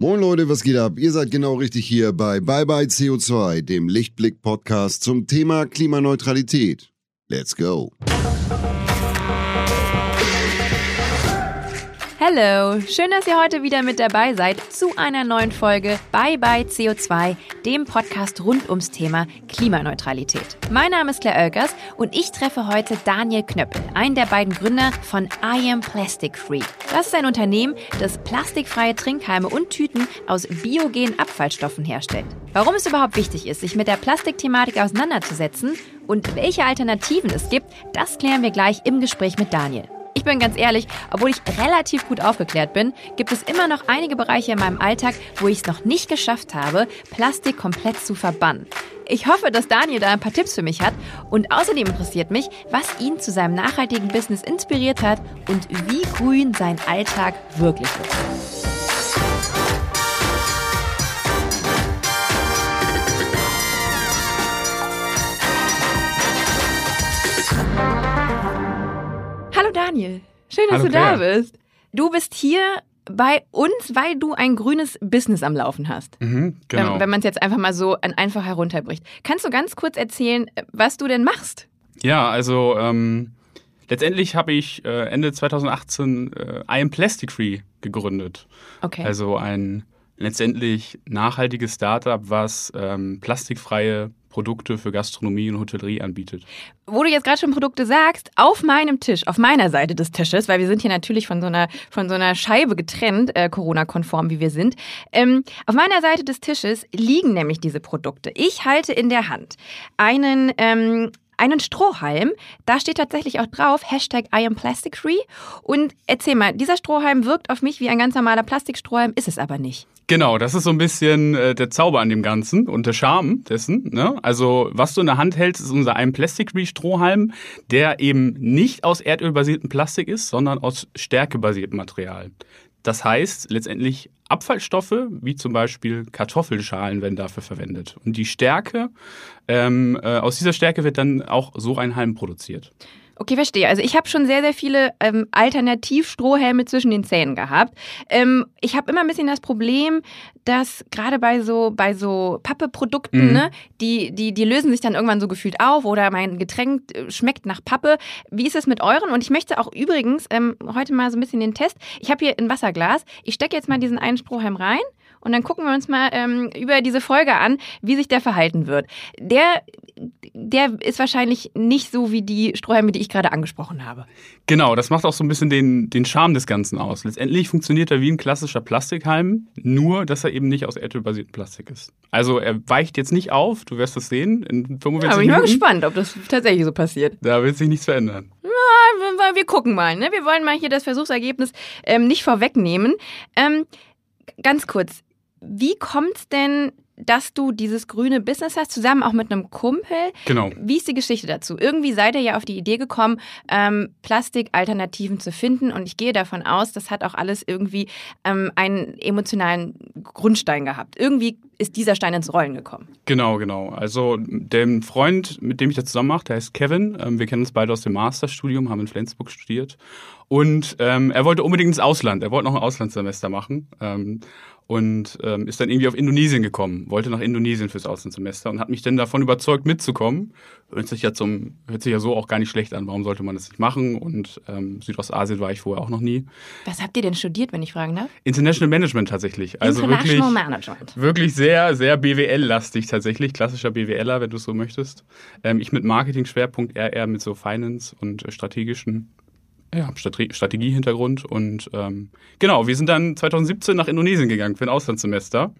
Moin Leute, was geht ab? Ihr seid genau richtig hier bei Bye Bye CO2, dem Lichtblick-Podcast zum Thema Klimaneutralität. Let's go! Hallo, schön, dass ihr heute wieder mit dabei seid zu einer neuen Folge Bye Bye CO2, dem Podcast rund ums Thema Klimaneutralität. Mein Name ist Claire Oelkers und ich treffe heute Daniel Knöppel, einen der beiden Gründer von I Am Plastic Free. Das ist ein Unternehmen, das plastikfreie Trinkhalme und Tüten aus biogenen Abfallstoffen herstellt. Warum es überhaupt wichtig ist, sich mit der Plastikthematik auseinanderzusetzen und welche Alternativen es gibt, das klären wir gleich im Gespräch mit Daniel. Ich bin ganz ehrlich, obwohl ich relativ gut aufgeklärt bin, gibt es immer noch einige Bereiche in meinem Alltag, wo ich es noch nicht geschafft habe, Plastik komplett zu verbannen. Ich hoffe, dass Daniel da ein paar Tipps für mich hat und außerdem interessiert mich, was ihn zu seinem nachhaltigen Business inspiriert hat und wie grün sein Alltag wirklich ist. Hallo Daniel, schön, dass Hallo du da Claire. bist. Du bist hier bei uns, weil du ein grünes Business am Laufen hast. Mhm, genau. Wenn, wenn man es jetzt einfach mal so einfach herunterbricht. Kannst du ganz kurz erzählen, was du denn machst? ja, also ähm, letztendlich habe ich äh, Ende 2018 äh, I Am Plastic Free gegründet. Okay. Also ein letztendlich nachhaltiges Startup, was ähm, plastikfreie Produkte für Gastronomie und Hotellerie anbietet. Wo du jetzt gerade schon Produkte sagst, auf meinem Tisch, auf meiner Seite des Tisches, weil wir sind hier natürlich von so einer, von so einer Scheibe getrennt, äh, Corona-konform wie wir sind. Ähm, auf meiner Seite des Tisches liegen nämlich diese Produkte. Ich halte in der Hand einen, ähm, einen Strohhalm. Da steht tatsächlich auch drauf, Hashtag I am plastic free. Und erzähl mal, dieser Strohhalm wirkt auf mich wie ein ganz normaler Plastikstrohhalm, ist es aber nicht. Genau, das ist so ein bisschen äh, der Zauber an dem Ganzen und der Charme dessen. Ne? Also was du in der Hand hältst, ist unser ein Plastic Free Strohhalm, der eben nicht aus erdölbasiertem Plastik ist, sondern aus stärkebasiertem Material. Das heißt letztendlich Abfallstoffe, wie zum Beispiel Kartoffelschalen, werden dafür verwendet. Und die Stärke, ähm, äh, aus dieser Stärke wird dann auch so ein Halm produziert. Okay, verstehe. Also ich habe schon sehr, sehr viele ähm, Alternativ-Strohhelme zwischen den Zähnen gehabt. Ähm, ich habe immer ein bisschen das Problem, dass gerade bei so, bei so Pappe-Produkten, Mhm. ne, die, die, die lösen sich dann irgendwann so gefühlt auf oder mein Getränk äh, schmeckt nach Pappe. Wie ist es mit euren? Und ich möchte auch übrigens ähm, heute mal so ein bisschen den Test. Ich habe hier ein Wasserglas. Ich stecke jetzt mal diesen einen Strohhalm rein. Und dann gucken wir uns mal ähm, über diese Folge an, wie sich der verhalten wird. Der, der ist wahrscheinlich nicht so wie die Strohhalme, die ich gerade angesprochen habe. Genau, das macht auch so ein bisschen den, den Charme des Ganzen aus. Letztendlich funktioniert er wie ein klassischer Plastikhalm, nur dass er eben nicht aus erdölbasiertem Plastik ist. Also er weicht jetzt nicht auf, du wirst es sehen in 45 Da bin ich mal gespannt, ob das tatsächlich so passiert. Da wird sich nichts verändern. Wir, wir gucken mal. Ne? Wir wollen mal hier das Versuchsergebnis ähm, nicht vorwegnehmen. Ähm, ganz kurz, wie kommt's denn, dass du dieses grüne Business hast, zusammen auch mit einem Kumpel? Genau. Wie ist die Geschichte dazu? Irgendwie seid ihr ja auf die Idee gekommen, ähm, Plastikalternativen zu finden. Und ich gehe davon aus, das hat auch alles irgendwie ähm, einen emotionalen Grundstein gehabt. Irgendwie ist dieser Stein ins Rollen gekommen. Genau, genau. Also der Freund, mit dem ich das zusammen mache, der heißt Kevin. Ähm, wir kennen uns beide aus dem Masterstudium, haben in Flensburg studiert. Und ähm, er wollte unbedingt ins Ausland. Er wollte noch ein Auslandssemester machen. Ähm, und ähm, ist dann irgendwie auf Indonesien gekommen, wollte nach Indonesien fürs Auslandssemester und hat mich dann davon überzeugt, mitzukommen. Hört sich ja, zum, hört sich ja so auch gar nicht schlecht an. Warum sollte man das nicht machen? Und ähm, Südostasien war ich vorher auch noch nie. Was habt ihr denn studiert, wenn ich fragen darf? International Management tatsächlich. Also International wirklich, Management. wirklich sehr, sehr BWL-lastig tatsächlich. Klassischer BWLer, wenn du es so möchtest. Ähm, ich mit Marketing-Schwerpunkt, er eher mit so Finance und äh, strategischen ja, Strate Strategiehintergrund. Und ähm, genau, wir sind dann 2017 nach Indonesien gegangen für ein Auslandssemester.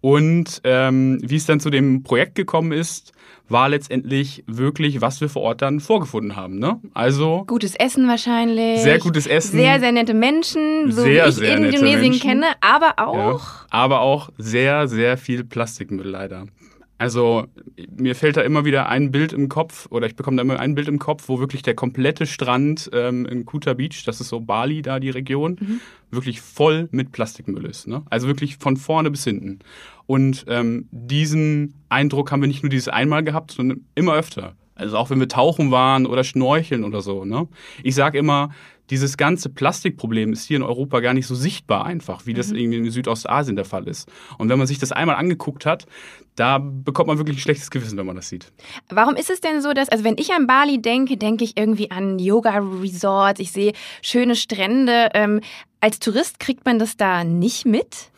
Und ähm, wie es dann zu dem Projekt gekommen ist, war letztendlich wirklich, was wir vor Ort dann vorgefunden haben. Ne? Also Gutes Essen wahrscheinlich. sehr gutes Essen. Sehr, sehr nette Menschen, so Sehr, wie ich sehr Indonesien Menschen. kenne, aber Ja, auch. aber auch sehr, sehr viel Plastikmüll leider. Also mir fällt da immer wieder ein Bild im Kopf oder ich bekomme da immer ein Bild im Kopf, wo wirklich der komplette Strand ähm, in Kuta Beach, das ist so Bali da die Region, wirklich voll mit Plastikmüll ist. Ne? Also wirklich von vorne bis hinten. Und ähm, diesen Eindruck haben wir nicht nur dieses einmal gehabt, sondern immer öfter. Also auch wenn wir tauchen waren oder schnorcheln oder so. Ne? Ich sage immer, dieses ganze Plastikproblem ist hier in Europa gar nicht so sichtbar einfach, wie das mhm. irgendwie in Südostasien der Fall ist. Und wenn man sich das einmal angeguckt hat, da bekommt man wirklich ein schlechtes Gewissen, wenn man das sieht. Warum ist es denn so, dass, also wenn ich an Bali denke, denke ich irgendwie an Yoga-Resorts, ich sehe schöne Strände. Ähm, als Tourist kriegt man das da nicht mit?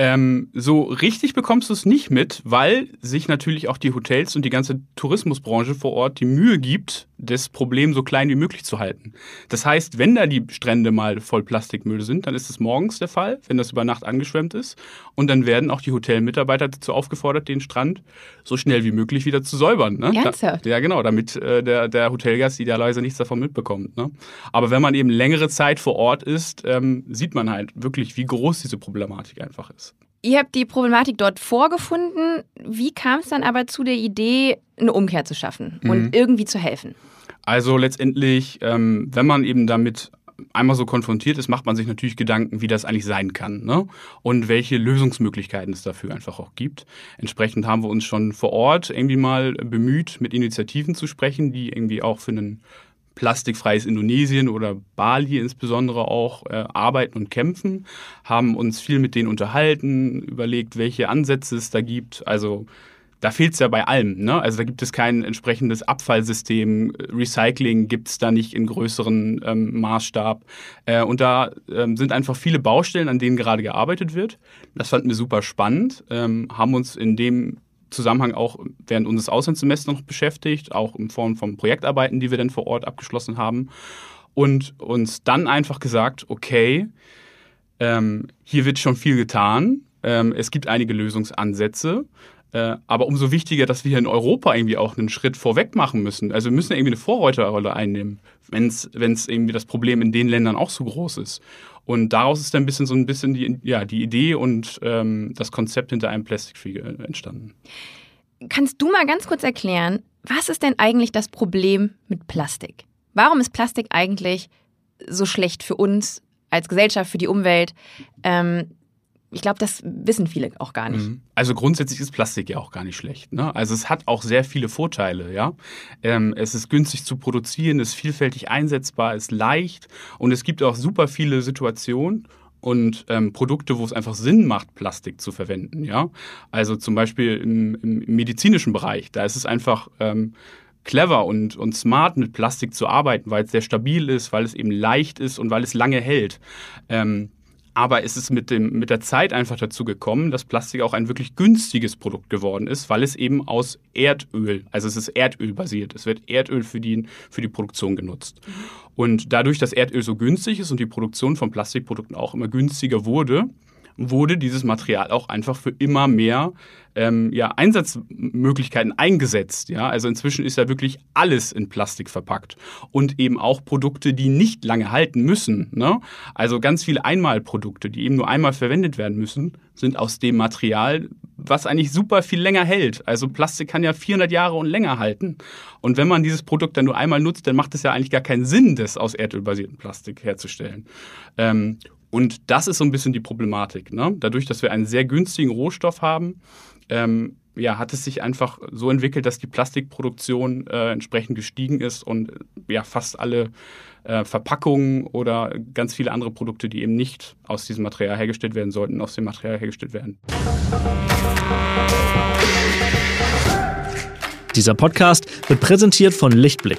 Ähm, so richtig bekommst du es nicht mit, weil sich natürlich auch die Hotels und die ganze Tourismusbranche vor Ort die Mühe gibt, das Problem so klein wie möglich zu halten. Das heißt, wenn da die Strände mal voll Plastikmüll sind, dann ist es morgens der Fall, wenn das über Nacht angeschwemmt ist. Und dann werden auch die Hotelmitarbeiter dazu aufgefordert, den Strand so schnell wie möglich wieder zu säubern. Ne? Ernsthaft? Da, ja, genau, damit äh, der, der Hotelgast idealerweise nichts davon mitbekommt. Ne? Aber wenn man eben längere Zeit vor Ort ist, ähm, sieht man halt wirklich, wie groß diese Problematik einfach ist. Ihr habt die Problematik dort vorgefunden. Wie kam es dann aber zu der Idee, eine Umkehr zu schaffen und mhm. irgendwie zu helfen? Also letztendlich, ähm, wenn man eben damit einmal so konfrontiert ist, macht man sich natürlich Gedanken, wie das eigentlich sein kann ne? und welche Lösungsmöglichkeiten es dafür einfach auch gibt. Entsprechend haben wir uns schon vor Ort irgendwie mal bemüht, mit Initiativen zu sprechen, die irgendwie auch für einen plastikfreies Indonesien oder Bali insbesondere auch äh, arbeiten und kämpfen, haben uns viel mit denen unterhalten, überlegt, welche Ansätze es da gibt. Also da fehlt es ja bei allem. Ne? Also da gibt es kein entsprechendes Abfallsystem, Recycling gibt es da nicht in größeren ähm, Maßstab. Äh, und da ähm, sind einfach viele Baustellen, an denen gerade gearbeitet wird. Das fanden wir super spannend, ähm, haben uns in dem Zusammenhang auch während unseres Auslandssemesters noch beschäftigt, auch in Form von Projektarbeiten, die wir dann vor Ort abgeschlossen haben. Und uns dann einfach gesagt, okay, ähm, hier wird schon viel getan, ähm, es gibt einige Lösungsansätze. Äh, aber umso wichtiger, dass wir hier in Europa irgendwie auch einen Schritt vorweg machen müssen. Also wir müssen irgendwie eine Vorreiterrolle einnehmen, wenn es irgendwie das Problem in den Ländern auch so groß ist. Und daraus ist dann ein bisschen so ein bisschen die, ja, die Idee und ähm, das Konzept hinter einem Plastic Free entstanden. Kannst du mal ganz kurz erklären, was ist denn eigentlich das Problem mit Plastik? Warum ist Plastik eigentlich so schlecht für uns als Gesellschaft, für die Umwelt? Ähm, ich glaube, das wissen viele auch gar nicht. Mhm. Also grundsätzlich ist Plastik ja auch gar nicht schlecht. Ne? Also es hat auch sehr viele Vorteile. Ja, ähm, es ist günstig zu produzieren, ist vielfältig einsetzbar, ist leicht und es gibt auch super viele Situationen und ähm, Produkte, wo es einfach Sinn macht, Plastik zu verwenden. Ja, also zum Beispiel im, im medizinischen Bereich, da ist es einfach ähm, clever und, und smart mit Plastik zu arbeiten, weil es sehr stabil ist, weil es eben leicht ist und weil es lange hält. Ähm, aber es ist mit, dem, mit der Zeit einfach dazu gekommen, dass Plastik auch ein wirklich günstiges Produkt geworden ist, weil es eben aus Erdöl, also es ist Erdöl basiert. Es wird Erdöl für die, für die Produktion genutzt. Und dadurch, dass Erdöl so günstig ist und die Produktion von Plastikprodukten auch immer günstiger wurde, wurde dieses Material auch einfach für immer mehr ähm, ja, Einsatzmöglichkeiten eingesetzt. Ja? Also inzwischen ist ja wirklich alles in Plastik verpackt und eben auch Produkte, die nicht lange halten müssen. Ne? Also ganz viele Einmalprodukte, die eben nur einmal verwendet werden müssen, sind aus dem Material, was eigentlich super viel länger hält. Also Plastik kann ja 400 Jahre und länger halten. Und wenn man dieses Produkt dann nur einmal nutzt, dann macht es ja eigentlich gar keinen Sinn, das aus erdölbasierten Plastik herzustellen. Ähm, und das ist so ein bisschen die Problematik. Ne? Dadurch, dass wir einen sehr günstigen Rohstoff haben, ähm, ja, hat es sich einfach so entwickelt, dass die Plastikproduktion äh, entsprechend gestiegen ist und ja, fast alle äh, Verpackungen oder ganz viele andere Produkte, die eben nicht aus diesem Material hergestellt werden sollten, aus dem Material hergestellt werden. Dieser Podcast wird präsentiert von Lichtblick.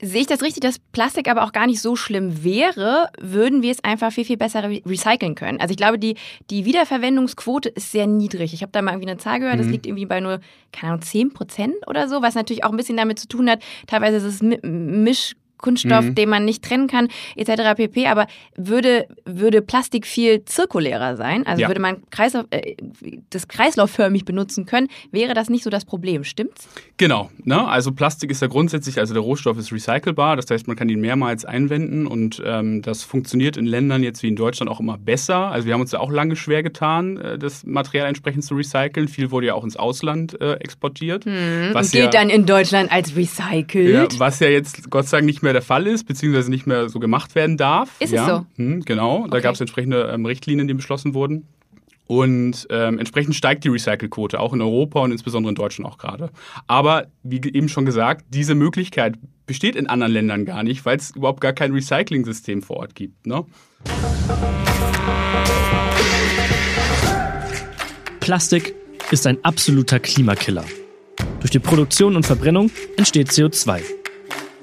Sehe ich das richtig, dass Plastik aber auch gar nicht so schlimm wäre, würden wir es einfach viel, viel besser re recyceln können. Also ich glaube, die, die Wiederverwendungsquote ist sehr niedrig. Ich habe da mal irgendwie eine Zahl gehört, mhm. das liegt irgendwie bei nur, keine Ahnung, 10 Prozent oder so, was natürlich auch ein bisschen damit zu tun hat. Teilweise ist es Misch Kunststoff, Mhm. den man nicht trennen kann, etc. pp. Aber würde, würde Plastik viel zirkulärer sein, also Ja. würde man Kreislauf, äh, das kreislaufförmig benutzen können, wäre das nicht so das Problem, stimmt's? Genau, ne? also Plastik ist ja grundsätzlich, also der Rohstoff ist recycelbar, das heißt, man kann ihn mehrmals einwenden und ähm, das funktioniert in Ländern jetzt wie in Deutschland auch immer besser. Also wir haben uns ja auch lange schwer getan, äh, das Material entsprechend zu recyceln. Viel wurde ja auch ins Ausland äh, exportiert. Was Und gilt ja, dann in Deutschland als recycelt. ja, was ja jetzt Gott sei Dank nicht mehr der Fall ist, beziehungsweise nicht mehr so gemacht werden darf. Ist es ja. so? Hm, genau, da Okay. gab es entsprechende ähm, Richtlinien, die beschlossen wurden. Und ähm, entsprechend steigt die Recycle-Quote, auch in Europa und insbesondere in Deutschland auch gerade. Aber wie eben schon gesagt, diese Möglichkeit besteht in anderen Ländern gar nicht, weil es überhaupt gar kein Recycling-System vor Ort gibt. Ne? Plastik ist ein absoluter Klimakiller. Durch die Produktion und Verbrennung entsteht CO2.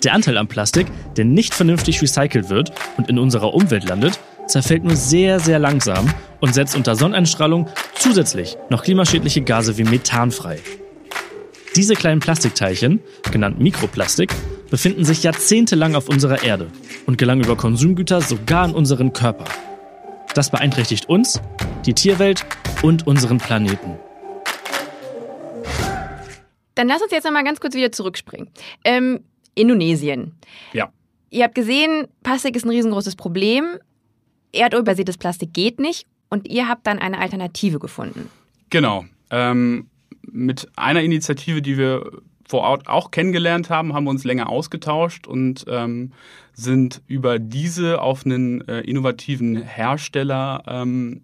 Der Anteil an Plastik, der nicht vernünftig recycelt wird und in unserer Umwelt landet, zerfällt nur sehr, sehr langsam und setzt unter Sonneneinstrahlung zusätzlich noch klimaschädliche Gase wie Methan frei. Diese kleinen Plastikteilchen, genannt Mikroplastik, befinden sich jahrzehntelang auf unserer Erde und gelangen über Konsumgüter sogar in unseren Körper. Das beeinträchtigt uns, die Tierwelt und unseren Planeten. Dann lass uns jetzt nochmal ganz kurz wieder zurückspringen. Ähm, Indonesien. Ja. Ihr habt gesehen, Plastik ist ein riesengroßes Problem. Erdölbasiertes Plastik geht nicht. Und ihr habt dann eine Alternative gefunden. Genau. Ähm, mit einer Initiative, die wir vor Ort auch kennengelernt haben, haben wir uns länger ausgetauscht und ähm, sind über diese auf einen äh, innovativen Hersteller ähm,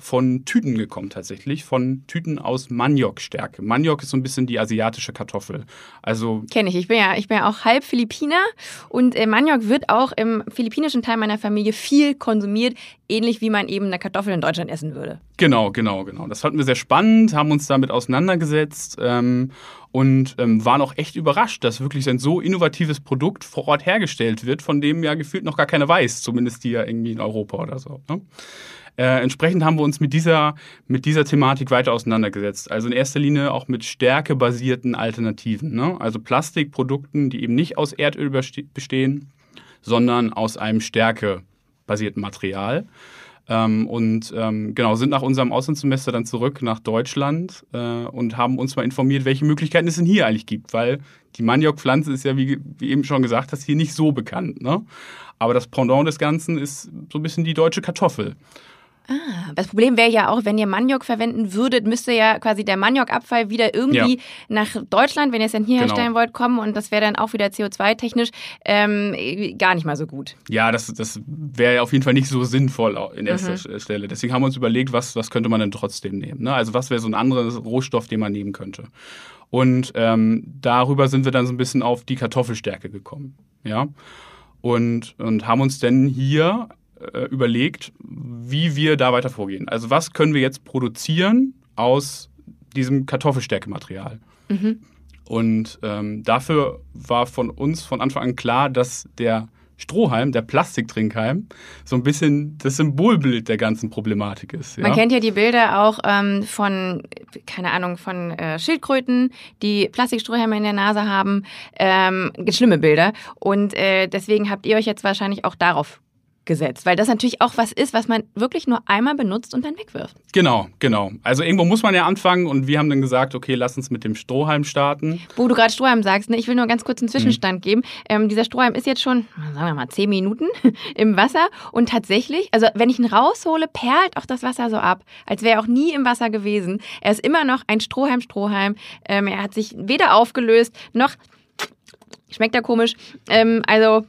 von Tüten gekommen tatsächlich, von Tüten aus Maniokstärke. Maniok ist so ein bisschen die asiatische Kartoffel. Also Kenne ich. Ich bin ja, ich bin ja auch halb Philippiner und äh, Maniok wird auch im philippinischen Teil meiner Familie viel konsumiert, ähnlich wie man eben eine Kartoffel in Deutschland essen würde. Genau, genau, genau. Das fanden wir sehr spannend, haben uns damit auseinandergesetzt ähm, und ähm, waren auch echt überrascht, dass wirklich ein so innovatives Produkt vor Ort hergestellt wird, von dem ja gefühlt noch gar keiner weiß, zumindest die ja irgendwie in Europa oder so. Ne? Äh, entsprechend haben wir uns mit dieser, mit dieser Thematik weiter auseinandergesetzt. Also in erster Linie auch mit stärkebasierten Alternativen. Ne? Also Plastikprodukten, die eben nicht aus Erdöl beste- bestehen, sondern aus einem stärkebasierten Material. Ähm, und ähm, genau, sind nach unserem Auslandssemester dann zurück nach Deutschland äh, und haben uns mal informiert, welche Möglichkeiten es denn hier eigentlich gibt, weil die Maniokpflanze ist ja, wie, wie eben schon gesagt hast, hier nicht so bekannt. Ne? Aber das Pendant des Ganzen ist so ein bisschen die deutsche Kartoffel. Das Problem wäre ja auch, wenn ihr Maniok verwenden würdet, müsste ja quasi der Maniokabfall wieder irgendwie Ja. nach Deutschland, wenn ihr es dann hier Genau. herstellen wollt, kommen und das wäre dann auch wieder CO2-technisch ähm, gar nicht mal so gut. Ja, das, das wäre ja auf jeden Fall nicht so sinnvoll in erster Mhm. Stelle. Deswegen haben wir uns überlegt, was, was könnte man denn trotzdem nehmen. Ne? Also was wäre so ein anderer Rohstoff, den man nehmen könnte. Und ähm, darüber sind wir dann so ein bisschen auf die Kartoffelstärke gekommen. Ja? Und, und haben uns dann hier äh, überlegt, wie wir da weiter vorgehen. Also was können wir jetzt produzieren aus diesem Kartoffelstärkematerial? Und ähm, dafür war von uns von Anfang an klar, dass der Strohhalm, der Plastiktrinkhalm, so ein bisschen das Symbolbild der ganzen Problematik ist. Ja? Man kennt ja die Bilder auch ähm, von, keine Ahnung, von äh, Schildkröten, die Plastikstrohhalme in der Nase haben. Ähm, schlimme Bilder. Und äh, deswegen habt ihr euch jetzt wahrscheinlich auch darauf gesetzt, weil das natürlich auch was ist, was man wirklich nur einmal benutzt und dann wegwirft. Genau, genau. Also irgendwo muss man ja anfangen und wir haben dann gesagt, okay, lass uns mit dem Strohhalm starten. Wo du gerade Strohhalm sagst, ne, ich will nur ganz kurz einen Zwischenstand geben. Ähm, dieser Strohhalm ist jetzt schon, sagen wir mal, zehn Minuten im Wasser und tatsächlich, also wenn ich ihn raushole, perlt auch das Wasser so ab, als wäre er auch nie im Wasser gewesen. Er ist immer noch ein Strohhalm, Strohhalm. Ähm, er hat sich weder aufgelöst noch schmeckt er komisch. Ähm, also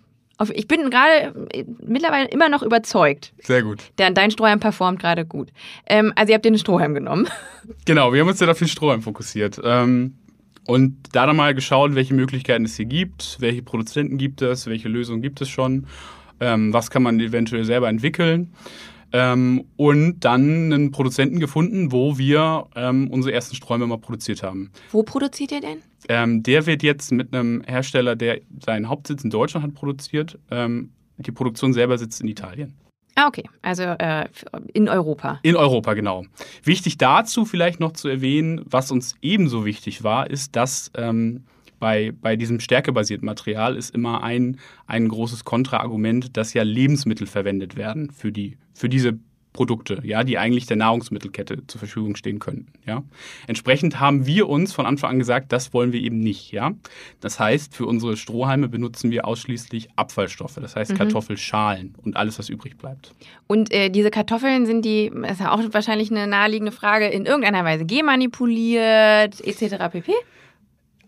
ich bin gerade äh, mittlerweile immer noch überzeugt. Sehr gut. Der, dein Strohhalm performt gerade gut. Ähm, also ihr habt den Strohhalm genommen. Genau, wir haben uns ja auf den Strohhalm fokussiert. Ähm, und da dann mal geschaut, welche Möglichkeiten es hier gibt, welche Produzenten gibt es, welche Lösungen gibt es schon, ähm, was kann man eventuell selber entwickeln. Ähm, und dann einen Produzenten gefunden, wo wir ähm, unsere ersten Strohhalme mal produziert haben. Wo produziert ihr denn? Ähm, der wird jetzt mit einem Hersteller, der seinen Hauptsitz in Deutschland hat, produziert. Ähm, die Produktion selber sitzt in Italien. Ah, okay. Also äh, in Europa. In Europa, genau. Wichtig dazu vielleicht noch zu erwähnen, was uns ebenso wichtig war, ist, dass ähm, bei, bei diesem stärkebasierten Material ist immer ein, ein großes Kontraargument, dass ja Lebensmittel verwendet werden für, die, für diese Produkte, ja, die eigentlich der Nahrungsmittelkette zur Verfügung stehen könnten. Ja. Entsprechend haben wir uns von Anfang an gesagt, das wollen wir eben nicht. Ja. Das heißt, für unsere Strohhalme benutzen wir ausschließlich Abfallstoffe, das heißt Mhm. Kartoffelschalen und alles, was übrig bleibt. Und äh, diese Kartoffeln sind die, das ist ja auch wahrscheinlich eine naheliegende Frage, in irgendeiner Weise genmanipuliert, etc. pp.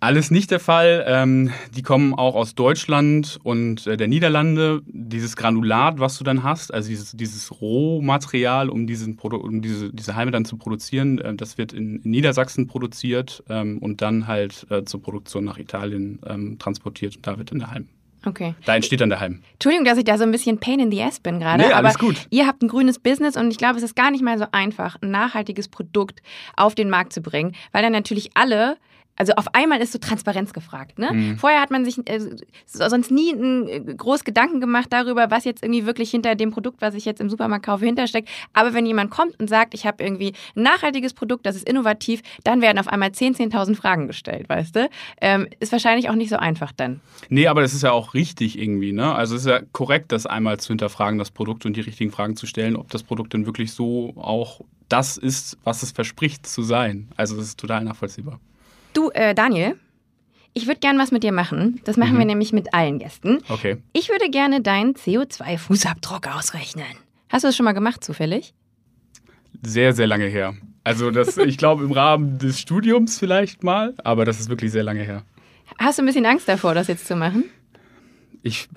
Alles nicht der Fall. Ähm, die kommen auch aus Deutschland und äh, der Niederlande. Dieses Granulat, was du dann hast, also dieses, dieses Rohmaterial, um, diesen Produ um diese, diese Halme dann zu produzieren, äh, das wird in, in Niedersachsen produziert ähm, und dann halt äh, zur Produktion nach Italien ähm, transportiert. Und da wird dann der Halm. Okay. Da entsteht dann der Halm. Entschuldigung, dass ich da so ein bisschen Pain in the ass bin gerade, Nee, aber alles gut. ihr habt ein grünes Business und ich glaube, es ist gar nicht mal so einfach, ein nachhaltiges Produkt auf den Markt zu bringen, weil dann natürlich alle also auf einmal ist so Transparenz gefragt. Ne? Mhm. Vorher hat man sich äh, so- sonst nie einen, äh, groß Gedanken gemacht darüber, was jetzt irgendwie wirklich hinter dem Produkt, was ich jetzt im Supermarkt kaufe, hintersteckt. Aber wenn jemand kommt und sagt, ich habe irgendwie ein nachhaltiges Produkt, das ist innovativ, dann werden auf einmal 10.000, 10.000 Fragen gestellt, weißt du? Ähm, ist wahrscheinlich auch nicht so einfach dann. Nee, aber das ist ja auch richtig irgendwie. Ne? Also es ist ja korrekt, das einmal zu hinterfragen, das Produkt und die richtigen Fragen zu stellen, ob das Produkt denn wirklich so auch das ist, was es verspricht zu sein. Also das ist total nachvollziehbar. Du, äh, Daniel, ich würde gern was mit dir machen. Das machen Mhm. wir nämlich mit allen Gästen. Okay. Ich würde gerne deinen CO2-Fußabdruck ausrechnen. Hast du das schon mal gemacht, zufällig? Sehr, sehr lange her. Also das, ich glaube, im Rahmen des Studiums vielleicht mal, aber das ist wirklich sehr lange her. Hast du ein bisschen Angst davor, das jetzt zu machen? Ich,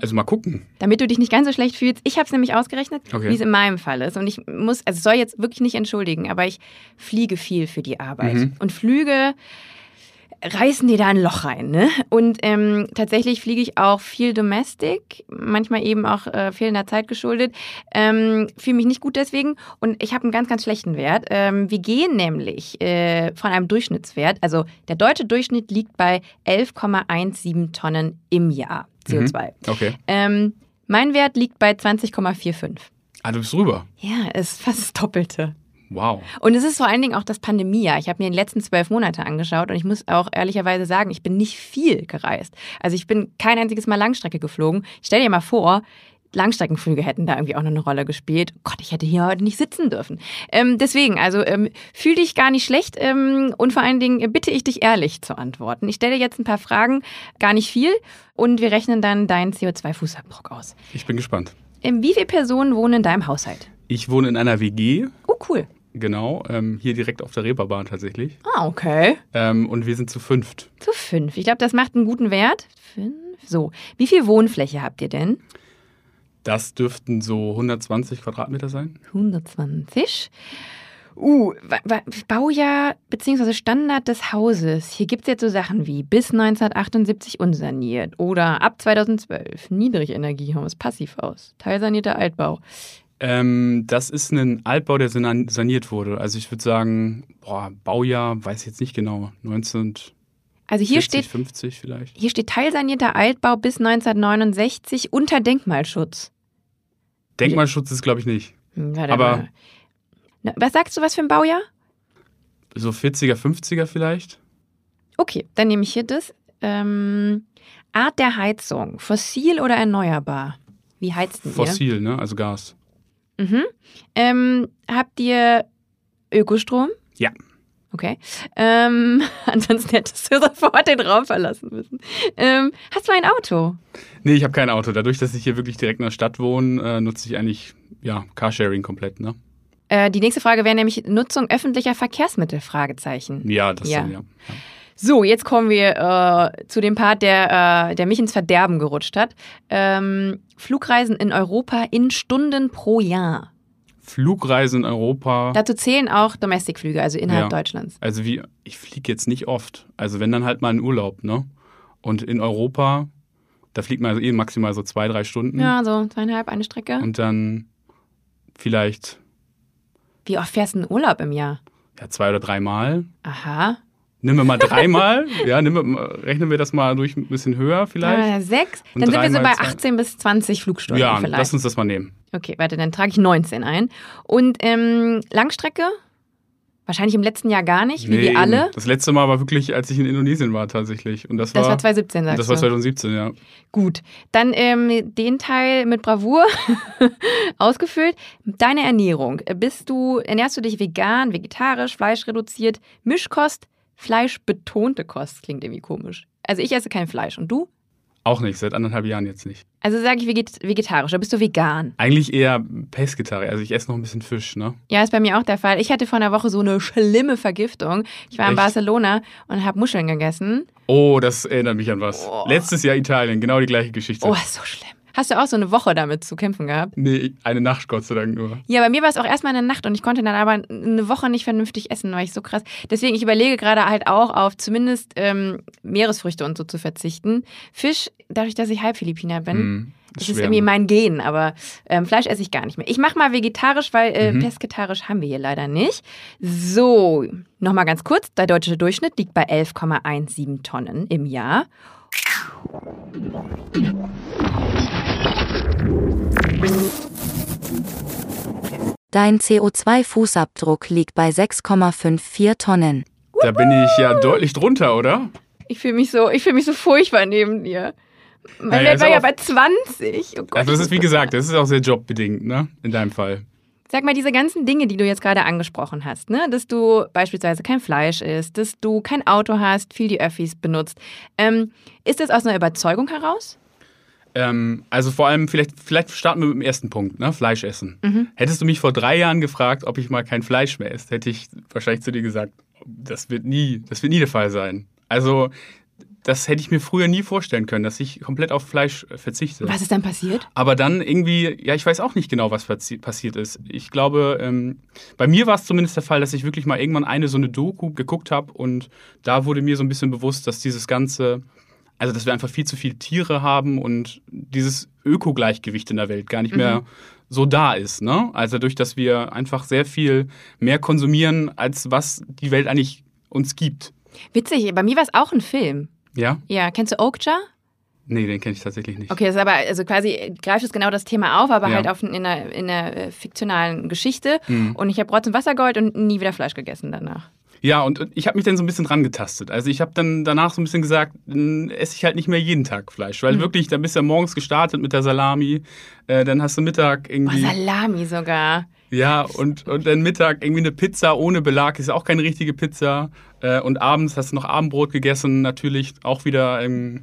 also mal gucken. Damit du dich nicht ganz so schlecht fühlst. Ich habe es nämlich ausgerechnet, Okay. wie es in meinem Fall ist. Und ich muss, also soll jetzt wirklich nicht entschuldigen, aber ich fliege viel für die Arbeit. Mhm. Und Flüge reißen dir da ein Loch rein. Ne? Und ähm, tatsächlich fliege ich auch viel Domestic, manchmal eben auch äh, fehlender Zeit geschuldet. Ähm, Fühle mich nicht gut deswegen und ich habe einen ganz, ganz schlechten Wert. Ähm, wir gehen nämlich äh, von einem Durchschnittswert, also der deutsche Durchschnitt liegt bei 11,17 Tonnen im Jahr CO2. Okay. Ähm, mein Wert liegt bei 20,45. Ah, du bist rüber. Ja, ist fast das Doppelte. Wow. Und es ist vor allen Dingen auch das Pandemiejahr. Ich habe mir die letzten zwölf Monate angeschaut und ich muss auch ehrlicherweise sagen, ich bin nicht viel gereist. Also ich bin kein einziges Mal Langstrecke geflogen. Stell dir mal vor, Langstreckenflüge hätten da irgendwie auch noch eine Rolle gespielt. Gott, ich hätte hier heute nicht sitzen dürfen. Ähm, deswegen, also ähm, fühl dich gar nicht schlecht ähm, und vor allen Dingen bitte ich dich ehrlich zu antworten. Ich stelle jetzt ein paar Fragen, gar nicht viel, und wir rechnen dann deinen CO2-Fußabdruck aus. Ich bin gespannt. Ähm, wie viele Personen wohnen in deinem Haushalt? Ich wohne in einer WG, Oh, cool. genau, ähm, hier direkt auf der Reeperbahn tatsächlich. Ah, okay. Ähm, und wir sind zu fünft. Zu fünf. Ich glaube, das macht einen guten Wert. Fünf. So. Wie viel Wohnfläche habt ihr denn? Das dürften so 120 Quadratmeter sein. 120. Uh, Baujahr bzw. Standard des Hauses. Hier gibt es jetzt so Sachen wie bis 1978 unsaniert oder ab 2012 Niedrigenergiehaus, Passivhaus, teilsanierter Altbau. Ähm, das ist ein Altbau, der saniert wurde. Also ich würde sagen, boah, Baujahr, weiß ich jetzt nicht genau, 1940, Also hier steht, 50 vielleicht. hier steht teilsanierter Altbau bis 1969 unter Denkmalschutz. Denkmalschutz ist, glaube ich, nicht. Hm, warte Aber-. Na, was sagst du, was für ein Baujahr? So 40er, 50er vielleicht. Okay, dann nehme ich hier das. Ähm, Art der Heizung, fossil oder erneuerbar? Wie heizt ihr? Fossil, ne? Also Gas. Mhm. Ähm, habt ihr Ökostrom? Ja. Okay. Ähm, ansonsten hättest du sofort den Raum verlassen müssen. Ähm, hast du ein Auto? Nee, ich habe kein Auto. Dadurch, dass ich hier wirklich direkt in der Stadt wohne, äh, nutze ich eigentlich ja, Carsharing komplett, ne? Äh, die nächste Frage wäre nämlich Nutzung öffentlicher Verkehrsmittel? Fragezeichen. Ja, das Ja. Dann, ja. ja. So, jetzt kommen wir äh, zu dem Part, der, äh, der mich ins Verderben gerutscht hat. Ähm, Flugreisen in Europa in Stunden pro Jahr. Flugreisen in Europa. Dazu zählen auch Domestikflüge, also innerhalb Ja. Deutschlands. Also wie, ich fliege jetzt nicht oft. Also wenn dann halt mal in Urlaub, ne? Und in Europa, da fliegt man also eh maximal so zwei, drei Stunden. Ja, so zweieinhalb, eine Strecke. Und dann vielleicht Wie oft fährst du in Urlaub im Jahr? ja, zwei oder dreimal. Aha. Nehmen wir mal dreimal. ja, wir, rechnen wir das mal durch ein bisschen höher vielleicht. Äh, sechs. Und Dann sind wir so bei zwei. 18 bis 20 Flugstunden ja, vielleicht. lass uns das mal nehmen. Okay, warte, dann trage ich 19 ein. Und ähm, Langstrecke? Wahrscheinlich im letzten Jahr gar nicht, wie Nee, wir alle. Das letzte Mal war wirklich, als ich in Indonesien war tatsächlich. Und das, Das war, war 2017, sagst Das war du. 2017, ja. Gut, dann ähm, den Teil mit Bravour ausgefüllt. Deine Ernährung. Bist du, ernährst du dich vegan, vegetarisch, fleischreduziert, Mischkost, fleischbetonte Kost? Klingt irgendwie komisch. Also ich esse kein Fleisch. Und du? Auch nicht, seit anderthalb Jahren jetzt nicht. Also sage ich veget vegetarisch, oder bist du vegan? Eigentlich eher Pesketarier. Also ich esse noch ein bisschen Fisch, ne? Ja, ist bei mir auch der Fall. Ich hatte vor einer Woche so eine schlimme Vergiftung. Ich war in Echt? Barcelona und habe Muscheln gegessen. Oh, das erinnert mich an was. Oh. Letztes Jahr Italien, genau die gleiche Geschichte. Oh, ist so schlimm. Hast du auch so eine Woche damit zu kämpfen gehabt? Nee, eine Nacht, Gott sei Dank nur. Ja, bei mir war es auch erstmal eine Nacht und ich konnte dann aber eine Woche nicht vernünftig essen, weil ich so krass. Deswegen, ich überlege gerade halt auch auf zumindest ähm, Meeresfrüchte und so zu verzichten. Fisch, dadurch, dass ich Halbphilippiner bin, Hm, das ist irgendwie ne? mein Gen, aber ähm, Fleisch esse ich gar nicht mehr. Ich mache mal vegetarisch, weil äh, Mhm. pesketarisch haben wir hier leider nicht. So, nochmal ganz kurz. Der deutsche Durchschnitt liegt bei 11,17 Tonnen im Jahr. Dein CO2-Fußabdruck liegt bei 6,54 Tonnen. Da bin ich ja deutlich drunter, oder? Ich fühle mich so, ich fühle mich so furchtbar neben dir. Mein Naja, Wert war ja bei 20. Oh Gott. Also das ist wie gesagt, das ist auch sehr jobbedingt, ne? In deinem Fall. Sag mal, diese ganzen Dinge, die du jetzt gerade angesprochen hast, ne? dass du beispielsweise kein Fleisch isst, dass du kein Auto hast, viel die Öffis benutzt, ähm, ist das aus einer Überzeugung heraus? Ähm, also vor allem, vielleicht, vielleicht starten wir mit dem ersten Punkt, ne? Fleisch essen. Mhm. Hättest du mich vor drei Jahren gefragt, ob ich mal kein Fleisch mehr esse, hätte ich wahrscheinlich zu dir gesagt, das wird nie, das wird nie der Fall sein. Also, das hätte ich mir früher nie vorstellen können, dass ich komplett auf Fleisch äh, verzichte. Was ist dann passiert? Aber dann irgendwie, ja, ich weiß auch nicht genau, was passi passiert ist. Ich glaube, ähm, bei mir war es zumindest der Fall, dass ich wirklich mal irgendwann eine so eine Doku geguckt habe und da wurde mir so ein bisschen bewusst, dass dieses ganze, also dass wir einfach viel zu viele Tiere haben und dieses Ökogleichgewicht in der Welt gar nicht mehr so da ist. Ne? Also durch, dass wir einfach sehr viel mehr konsumieren, als was die Welt eigentlich uns gibt. Witzig, bei mir war es auch ein Film. Ja? Ja, kennst du Okja? Nee, den kenne ich tatsächlich nicht. Okay, das ist aber, also quasi greift es genau das Thema auf, aber Ja. halt auf, in, einer, in einer äh, fiktionalen Geschichte. Mhm. Und ich habe Rotz und Wasser geholt und nie wieder Fleisch gegessen danach. Ja, und, ich habe mich dann so ein bisschen dran getastet. Also ich habe dann danach so ein bisschen gesagt, dann esse ich halt nicht mehr jeden Tag Fleisch. Weil wirklich, dann bist du ja morgens gestartet mit der Salami, äh, dann hast du Mittag Boah, irgendwie... Salami sogar. ja, und, und dann Mittag irgendwie eine Pizza ohne Belag, ist ja auch keine richtige Pizza. Äh, und abends hast du noch Abendbrot gegessen, natürlich auch wieder, ähm,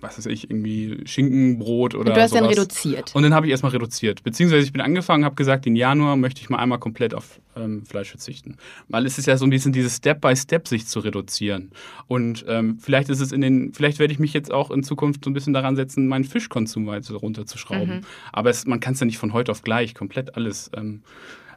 was weiß ich, irgendwie Schinkenbrot oder Und du hast dann sowas. reduziert. Und dann habe ich erstmal reduziert. Beziehungsweise ich bin angefangen, habe gesagt, im Januar möchte ich mal einmal komplett auf ähm, Fleisch verzichten. Weil es ist ja so ein bisschen dieses Step-by-Step, sich zu reduzieren. Und ähm, vielleicht ist es in den, vielleicht werde ich mich jetzt auch in Zukunft so ein bisschen daran setzen, meinen Fischkonsum weiter runterzuschrauben. Mhm. Aber es, man kann es ja nicht von heute auf gleich komplett alles ähm,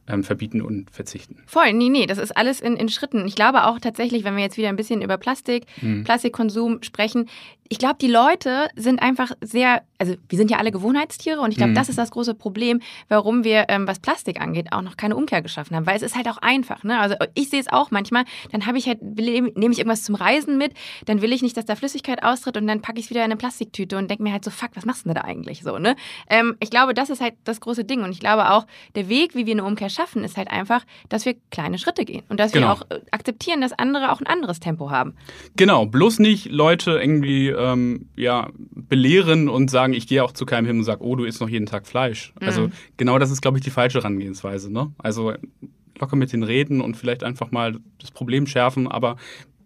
ähm, verbieten und verzichten. Voll, nee, nee, das ist alles in, in Schritten. Ich glaube auch tatsächlich, wenn wir jetzt wieder ein bisschen über Plastik, Hm. Plastikkonsum sprechen, ich glaube, die Leute sind einfach sehr, also wir sind ja alle Gewohnheitstiere und ich glaube, Mhm. das ist das große Problem, warum wir, ähm, was Plastik angeht, auch noch keine Umkehr geschaffen haben, weil es ist halt auch einfach. Ne? Also ich sehe es auch manchmal, dann habe ich halt, nehme ich irgendwas zum Reisen mit, dann will ich nicht, dass da Flüssigkeit austritt und dann packe ich es wieder in eine Plastiktüte und denke mir halt so, fuck, was machst du denn da eigentlich so? Ne? Ähm, ich glaube, das ist halt das große Ding und ich glaube auch, der Weg, wie wir eine Umkehr schaffen, ist halt einfach, dass wir kleine Schritte gehen und dass Genau. wir auch äh, akzeptieren, dass andere auch ein anderes Tempo haben. Genau, bloß nicht Leute irgendwie ähm, ja, belehren und sagen, ich gehe auch zu keinem hin und sage, oh, du isst noch jeden Tag Fleisch. Also genau das ist, glaube ich, die falsche Herangehensweise. Ne? Also locker mit den Reden und vielleicht einfach mal das Problem schärfen, aber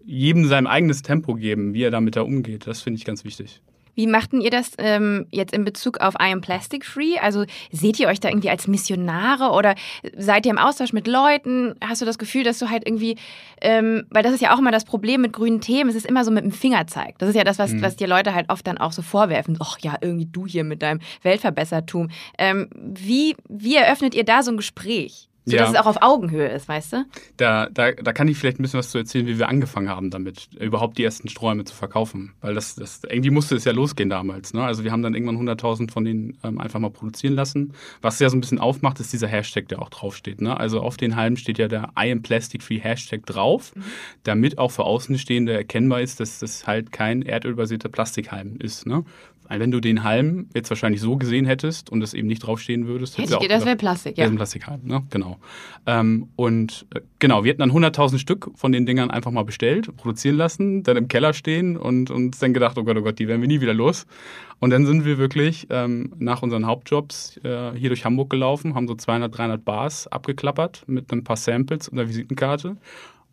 jedem sein eigenes Tempo geben, wie er damit da umgeht. Das finde ich ganz wichtig. Wie machten ihr das ähm, jetzt in Bezug auf I am Plastic Free? Also seht ihr euch da irgendwie als Missionare oder seid ihr im Austausch mit Leuten? Hast du das Gefühl, dass du halt irgendwie, ähm, weil das ist ja auch immer das Problem mit grünen Themen, es ist immer so mit dem Fingerzeig. Das ist ja das, was, was dir Leute halt oft dann auch so vorwerfen. Ach ja, irgendwie du hier mit deinem Weltverbessertum. Ähm, wie, wie eröffnet ihr da so ein Gespräch? So Ja. dass es auch auf Augenhöhe ist, weißt du? Da, da, da kann ich vielleicht ein bisschen was zu erzählen, wie wir angefangen haben damit, überhaupt die ersten Sträume zu verkaufen. Weil das, das irgendwie musste es ja losgehen damals. Ne? Also wir haben dann irgendwann 100.000 von denen ähm, einfach mal produzieren lassen. Was ja so ein bisschen aufmacht, ist dieser Hashtag, der auch draufsteht. Ne? Also auf den Halmen steht ja der I am Plastic Free Hashtag drauf, damit auch für Außenstehende erkennbar ist, dass das halt kein erdölbasierter Plastikhalm ist. Ne? Wenn du den Halm jetzt wahrscheinlich so gesehen hättest und es eben nicht draufstehen würdest, Hätte ich das wäre Plastik, ja. Das ist ein Plastikhalm, ne? Genau. Ähm, und äh, genau, wir hatten dann 100.000 Stück von den Dingern einfach mal bestellt, produzieren lassen, dann im Keller stehen und uns dann gedacht, oh Gott, oh Gott, die werden wir nie wieder los. Und dann sind wir wirklich ähm, nach unseren Hauptjobs äh, hier durch Hamburg gelaufen, haben so 200, 300 Bars abgeklappert mit ein paar Samples und einer Visitenkarte.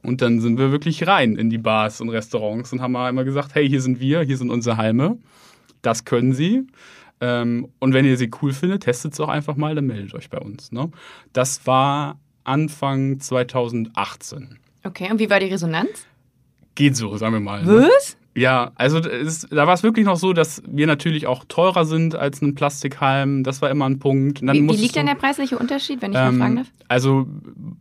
Und dann sind wir wirklich rein in die Bars und Restaurants und haben mal immer gesagt, hey, hier sind wir, hier sind unsere Halme das können sie. Ähm, und wenn ihr sie cool findet, testet es auch einfach mal, dann meldet euch bei uns. Ne? Das war Anfang 2018. Okay, und wie war die Resonanz? Geht so, sagen wir mal. Was? Ne? Ja, also es, da war es wirklich noch so, dass wir natürlich auch teurer sind als ein Plastikhalm. Das war immer ein Punkt. Wie, wie, liegt denn der preisliche Unterschied, wenn ich ähm, mal fragen darf? Also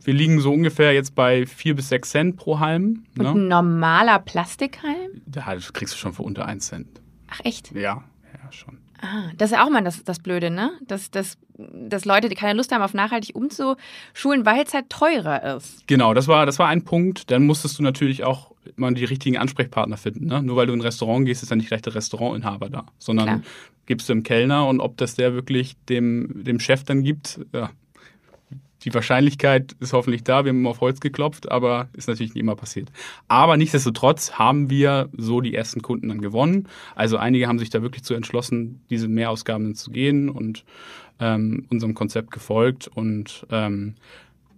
wir liegen so ungefähr jetzt bei 4 bis 6 Cent pro Halm. Und ne? ein normaler Plastikhalm? Ja, das kriegst du schon für unter 1 Cent. Ach echt? Ja, ja, schon. Ah, das ist ja auch mal das, das Blöde, ne? Dass, dass, dass Leute, die keine Lust haben, auf nachhaltig umzuschulen, weil es halt teurer ist. Genau, das war, das war ein Punkt. Dann musstest du natürlich auch immer die richtigen Ansprechpartner finden. Ne? Nur weil du in ein Restaurant gehst, ist ja nicht gleich der Restaurantinhaber da, sondern Klar. gibst du dem Kellner und ob das der wirklich dem, dem Chef dann gibt, ja, die Wahrscheinlichkeit ist hoffentlich da. Wir haben auf Holz geklopft, aber ist natürlich nicht immer passiert. Aber nichtsdestotrotz haben wir so die ersten Kunden dann gewonnen. Also einige haben sich da wirklich zu entschlossen, diese Mehrausgaben zu gehen und ähm, unserem Konzept gefolgt. Und ähm,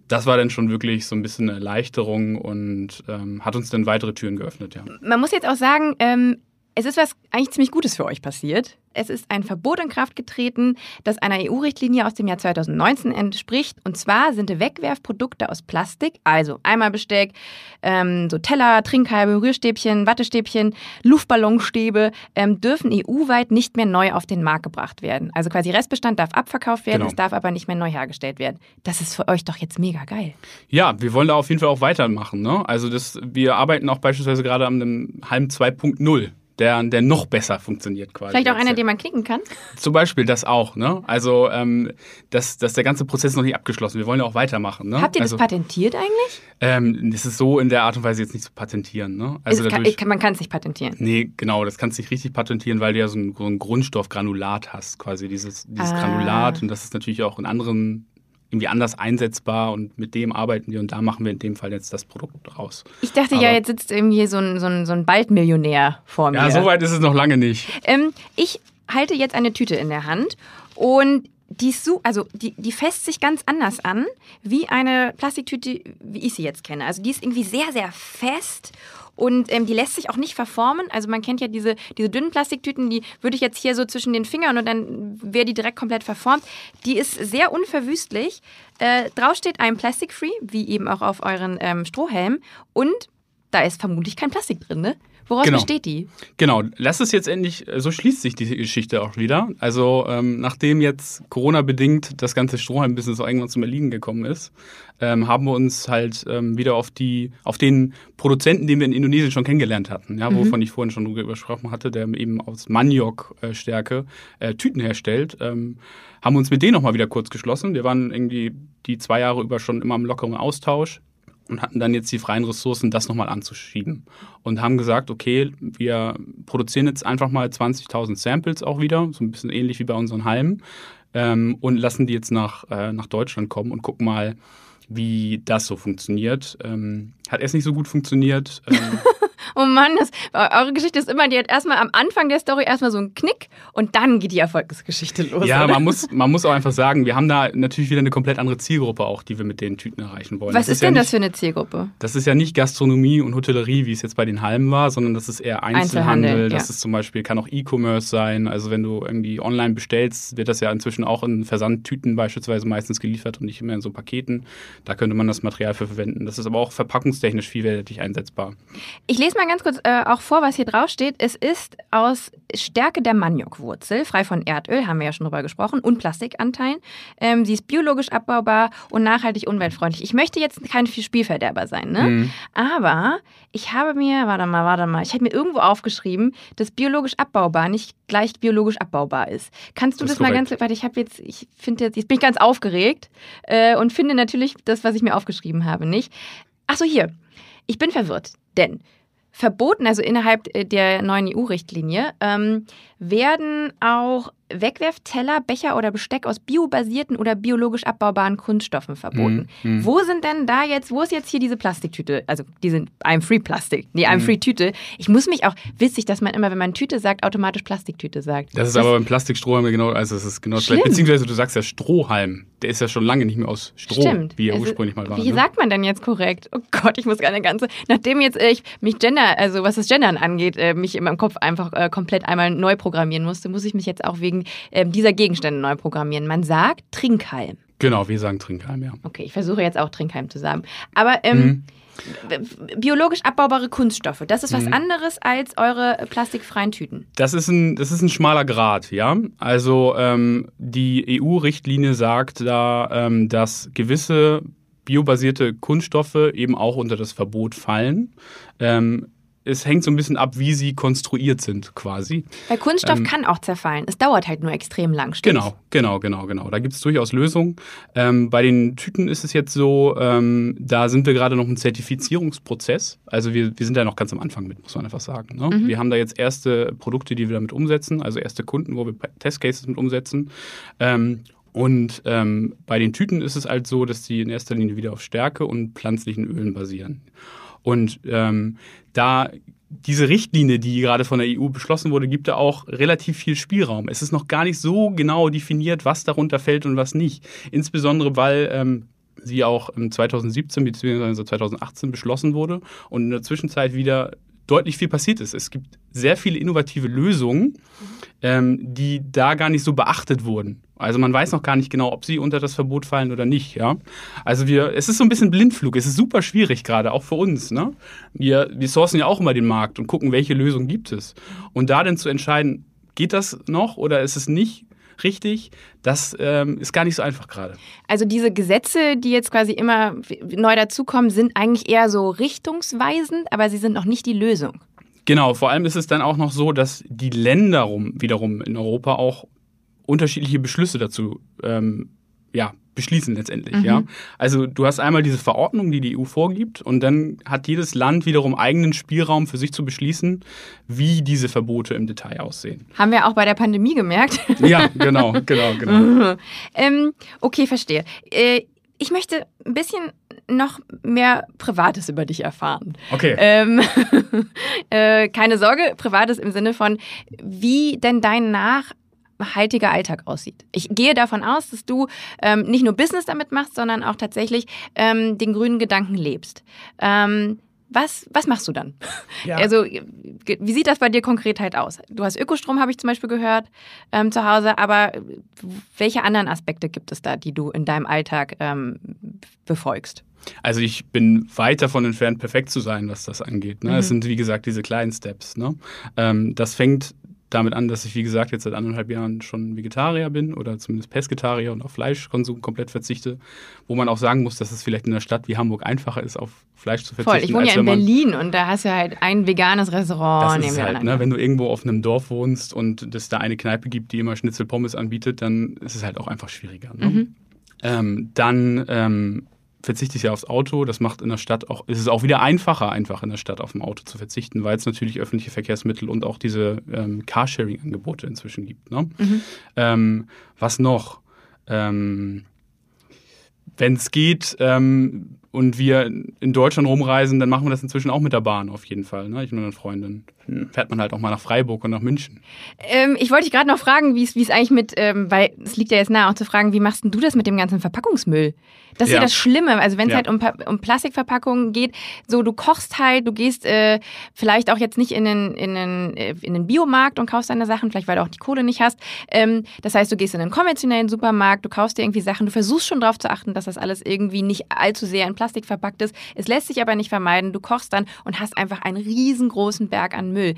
das war dann schon wirklich so ein bisschen eine Erleichterung und ähm, hat uns dann weitere Türen geöffnet, ja. Man muss jetzt auch sagen, ähm, es ist was eigentlich ziemlich Gutes für euch passiert. Es ist ein Verbot in Kraft getreten, das einer EU-Richtlinie aus dem Jahr 2019 entspricht. Und zwar sind Wegwerfprodukte aus Plastik, also Eimerbesteck, ähm, so Teller, Trinkhalme, Rührstäbchen, Wattestäbchen, Luftballonstäbe, ähm, dürfen EU-weit nicht mehr neu auf den Markt gebracht werden. Also quasi Restbestand darf abverkauft werden, genau. es darf aber nicht mehr neu hergestellt werden. Das ist für euch doch jetzt mega geil. Ja, wir wollen da auf jeden Fall auch weitermachen. Ne? Also das, wir arbeiten auch beispielsweise gerade an einem Halm 2.0 der, der noch besser funktioniert quasi. Vielleicht auch einer, den man klicken kann? Zum Beispiel das auch. Ne? Also ähm, dass, dass der ganze Prozess noch nicht abgeschlossen. Wir wollen ja auch weitermachen. Ne? Habt ihr also, das patentiert eigentlich? Ähm, das ist so in der Art und Weise jetzt nicht zu patentieren. Ne? Also dadurch, kann, man kann es nicht patentieren. Nee, genau, das kannst du nicht richtig patentieren, weil du ja so ein, so ein Grundstoffgranulat hast, quasi dieses, dieses ah. Granulat. Und das ist natürlich auch in anderen irgendwie anders einsetzbar und mit dem arbeiten wir und da machen wir in dem Fall jetzt das Produkt raus. Ich dachte Aber, ja, jetzt sitzt irgendwie so ein, so ein, so ein Baldmillionär vor mir. Ja, so weit ist es noch lange nicht. Ähm, ich halte jetzt eine Tüte in der Hand und die, also die, die fässt sich ganz anders an, wie eine Plastiktüte, wie ich sie jetzt kenne. Also die ist irgendwie sehr, sehr fest und ähm, die lässt sich auch nicht verformen. Also man kennt ja diese, diese dünnen Plastiktüten, die würde ich jetzt hier so zwischen den Fingern und dann wäre die direkt komplett verformt. Die ist sehr unverwüstlich. Äh, drauf steht ein Plastic Free, wie eben auch auf euren ähm, Strohhelm. Und da ist vermutlich kein Plastik drin, ne? Woraus genau. besteht die? Genau, lass es jetzt endlich, äh, so schließt sich die Geschichte auch wieder. Also ähm, nachdem jetzt Corona-bedingt das ganze Strohhalm-Business irgendwann zum Erliegen gekommen ist, ähm, haben wir uns halt ähm, wieder auf die, auf den Produzenten, den wir in Indonesien schon kennengelernt hatten, ja, mhm. wovon ich vorhin schon drüber gesprochen hatte, der eben aus Maniok-Stärke äh, Tüten herstellt, ähm, haben uns mit denen nochmal wieder kurz geschlossen. Wir waren irgendwie die zwei Jahre über schon immer im lockeren Austausch und hatten dann jetzt die freien Ressourcen, das nochmal anzuschieben. Und haben gesagt, okay, wir produzieren jetzt einfach mal 20.000 Samples auch wieder, so ein bisschen ähnlich wie bei unseren Halmen, ähm, und lassen die jetzt nach, äh, nach Deutschland kommen und gucken mal, wie das so funktioniert. Ähm, hat erst nicht so gut funktioniert. Ähm, oh Mann, das, eure Geschichte ist immer, die hat erstmal am Anfang der Story erstmal so einen Knick und dann geht die Erfolgsgeschichte los. Ja, man muss, man muss auch einfach sagen, wir haben da natürlich wieder eine komplett andere Zielgruppe auch, die wir mit den Tüten erreichen wollen. Was das ist, denn ja das für eine Zielgruppe? Das ist ja nicht Gastronomie und Hotellerie, wie es jetzt bei den Halmen war, sondern das ist eher Einzelhandel. Einzelhandel das ja. ist zum Beispiel, kann auch E-Commerce sein. Also wenn du irgendwie online bestellst, wird das ja inzwischen auch in Versandtüten beispielsweise meistens geliefert und nicht mehr in so Paketen. Da könnte man das Material für verwenden. Das ist aber auch verpackungstechnisch vielfältig einsetzbar. Ich lese mal ganz kurz äh, auch vor, was hier drauf steht. Es ist aus Stärke der Maniokwurzel, frei von Erdöl, haben wir ja schon drüber gesprochen, und Plastikanteilen. Ähm, sie ist biologisch abbaubar und nachhaltig umweltfreundlich. Ich möchte jetzt kein Spielverderber sein, ne? Mhm. Aber ich habe mir, warte mal, warte mal, ich habe mir irgendwo aufgeschrieben, dass biologisch abbaubar nicht gleich biologisch abbaubar ist. Kannst du das, das mal ganz, warte, ich habe jetzt, ich finde jetzt, jetzt bin ich ganz aufgeregt äh, und finde natürlich das, was ich mir aufgeschrieben habe, nicht. Achso, hier. Ich bin verwirrt, denn verboten, also innerhalb äh, der neuen EU-Richtlinie, ähm, werden auch Wegwerfteller, Becher oder Besteck aus biobasierten oder biologisch abbaubaren Kunststoffen verboten. Mhm. Wo sind denn da jetzt, wo ist jetzt hier diese Plastiktüte? Also diese I'm Free Plastik, nee, I'm Mhm. Free Tüte. Ich muss mich auch, witzig, dass man immer, wenn man Tüte sagt, automatisch Plastiktüte sagt. Das ist aber beim Plastikstrohhalm genau, also es ist genau schlecht. Beziehungsweise du sagst ja Strohhalm. Der ist ja schon lange nicht mehr aus Stroh, Stimmt. wie er Also, ursprünglich mal war. Wie ne? sagt man denn jetzt korrekt? Oh Gott, ich muss gar eine ganze. Nachdem jetzt äh, ich mich Gender, also was das Gendern angeht, äh, mich in meinem Kopf einfach äh, komplett einmal neu programmieren musste, muss ich mich jetzt auch wegen ähm, dieser Gegenstände neu programmieren. Man sagt Trinkhalm. Genau, wir sagen Trinkhalm, ja. Okay, ich versuche jetzt auch Trinkhalm zu sagen. Aber ähm, Mhm. biologisch abbaubare Kunststoffe, das ist was Mhm. anderes als eure plastikfreien Tüten. Das ist ein, das ist ein schmaler Grad, ja. Also ähm, die EU-Richtlinie sagt da, ähm, dass gewisse biobasierte Kunststoffe eben auch unter das Verbot fallen. Ähm, es hängt so ein bisschen ab, wie sie konstruiert sind, quasi. Weil Kunststoff Ähm, kann auch zerfallen. Es dauert halt nur extrem lang. stimmt's? Genau, genau, genau, genau. Da gibt es durchaus Lösungen. Ähm, bei den Tüten ist es jetzt so, ähm, da sind wir gerade noch im Zertifizierungsprozess. Also wir, wir sind da noch ganz am Anfang mit, muss man einfach sagen. Ne? Mhm. Wir haben da jetzt erste Produkte, die wir damit umsetzen, also erste Kunden, wo wir Testcases mit umsetzen. Ähm, und ähm, bei den Tüten ist es halt so, dass die in erster Linie wieder auf Stärke und pflanzlichen Ölen basieren. Und ähm, da diese Richtlinie, die gerade von der EU beschlossen wurde, gibt da auch relativ viel Spielraum. Es ist noch gar nicht so genau definiert, was darunter fällt und was nicht. Insbesondere, weil ähm, sie auch im 2017 bzw. 2018 beschlossen wurde und in der Zwischenzeit wieder deutlich viel passiert ist. Es gibt sehr viele innovative Lösungen, ähm, die da gar nicht so beachtet wurden. Also man weiß noch gar nicht genau, ob sie unter das Verbot fallen oder nicht. Ja? Also wir, es ist so ein bisschen Blindflug. Es ist super schwierig gerade, auch für uns. Ne? Wir, wir sourcen ja auch immer den Markt und gucken, welche Lösung gibt es. Und da dann zu entscheiden, geht das noch oder ist es nicht richtig, das ähm, ist gar nicht so einfach gerade. Also diese Gesetze, die jetzt quasi immer neu dazukommen, sind eigentlich eher so richtungsweisend, aber sie sind noch nicht die Lösung. Genau, vor allem ist es dann auch noch so, dass die Länder rum, wiederum in Europa auch unterschiedliche Beschlüsse dazu ähm, ja, beschließen letztendlich. Mhm. Ja? Also du hast einmal diese Verordnung, die die EU vorgibt, und dann hat jedes Land wiederum eigenen Spielraum für sich zu beschließen, wie diese Verbote im Detail aussehen. Haben wir auch bei der Pandemie gemerkt. Ja, genau, genau, genau. ähm, okay, verstehe. Äh, ich möchte ein bisschen noch mehr Privates über dich erfahren. Okay. Ähm, äh, keine Sorge, Privates im Sinne von, wie denn dein nachhaltiger Alltag aussieht. Ich gehe davon aus, dass du ähm, nicht nur Business damit machst, sondern auch tatsächlich ähm, den grünen Gedanken lebst. Ähm, was, was machst du dann? Ja. Also, wie sieht das bei dir konkret halt aus? Du hast Ökostrom, habe ich zum Beispiel gehört, ähm, zu Hause, aber welche anderen Aspekte gibt es da, die du in deinem Alltag ähm, befolgst? Also ich bin weit davon entfernt, perfekt zu sein, was das angeht. Ne? Mhm. Es sind, wie gesagt, diese kleinen Steps. Ne? Ähm, das fängt damit an, dass ich, wie gesagt, jetzt seit anderthalb Jahren schon Vegetarier bin oder zumindest Pesketarier und auf Fleischkonsum komplett verzichte. Wo man auch sagen muss, dass es vielleicht in einer Stadt wie Hamburg einfacher ist, auf Fleisch zu verzichten. Voll, ich wohne ja in Berlin und da hast du halt ein veganes Restaurant Das ist halt, ne, wenn du irgendwo auf einem Dorf wohnst und es da eine Kneipe gibt, die immer Schnitzelpommes anbietet, dann ist es halt auch einfach schwieriger. Ne? Mhm. Ähm, dann ähm, verzichte ich ja aufs Auto. Das macht in der Stadt auch, ist es auch wieder einfacher, einfach in der Stadt auf ein Auto zu verzichten, weil es natürlich öffentliche Verkehrsmittel und auch diese ähm, Carsharing-Angebote inzwischen gibt. Ne? Mhm. Ähm, was noch? Ähm, wenn es geht ähm, und wir in Deutschland rumreisen, dann machen wir das inzwischen auch mit der Bahn auf jeden Fall. Ne? Ich und meine Freundin. Fährt man halt auch mal nach Freiburg und nach München. Ähm, ich wollte dich gerade noch fragen, wie es wie es eigentlich mit, ähm, weil es liegt ja jetzt nahe auch zu fragen, wie machst denn du das mit dem ganzen Verpackungsmüll? Das ist ja, Ja. das Schlimme, also wenn es Ja. halt um, um Plastikverpackungen geht, so du kochst halt, du gehst äh, vielleicht auch jetzt nicht in den, in, den, äh, in den Biomarkt und kaufst deine Sachen, vielleicht weil du auch die Kohle nicht hast. Ähm, das heißt, du gehst in einen konventionellen Supermarkt, du kaufst dir irgendwie Sachen, du versuchst schon darauf zu achten, dass das alles irgendwie nicht allzu sehr in Plastik verpackt ist. Es lässt sich aber nicht vermeiden, du kochst dann und hast einfach einen riesengroßen Berg an Müll.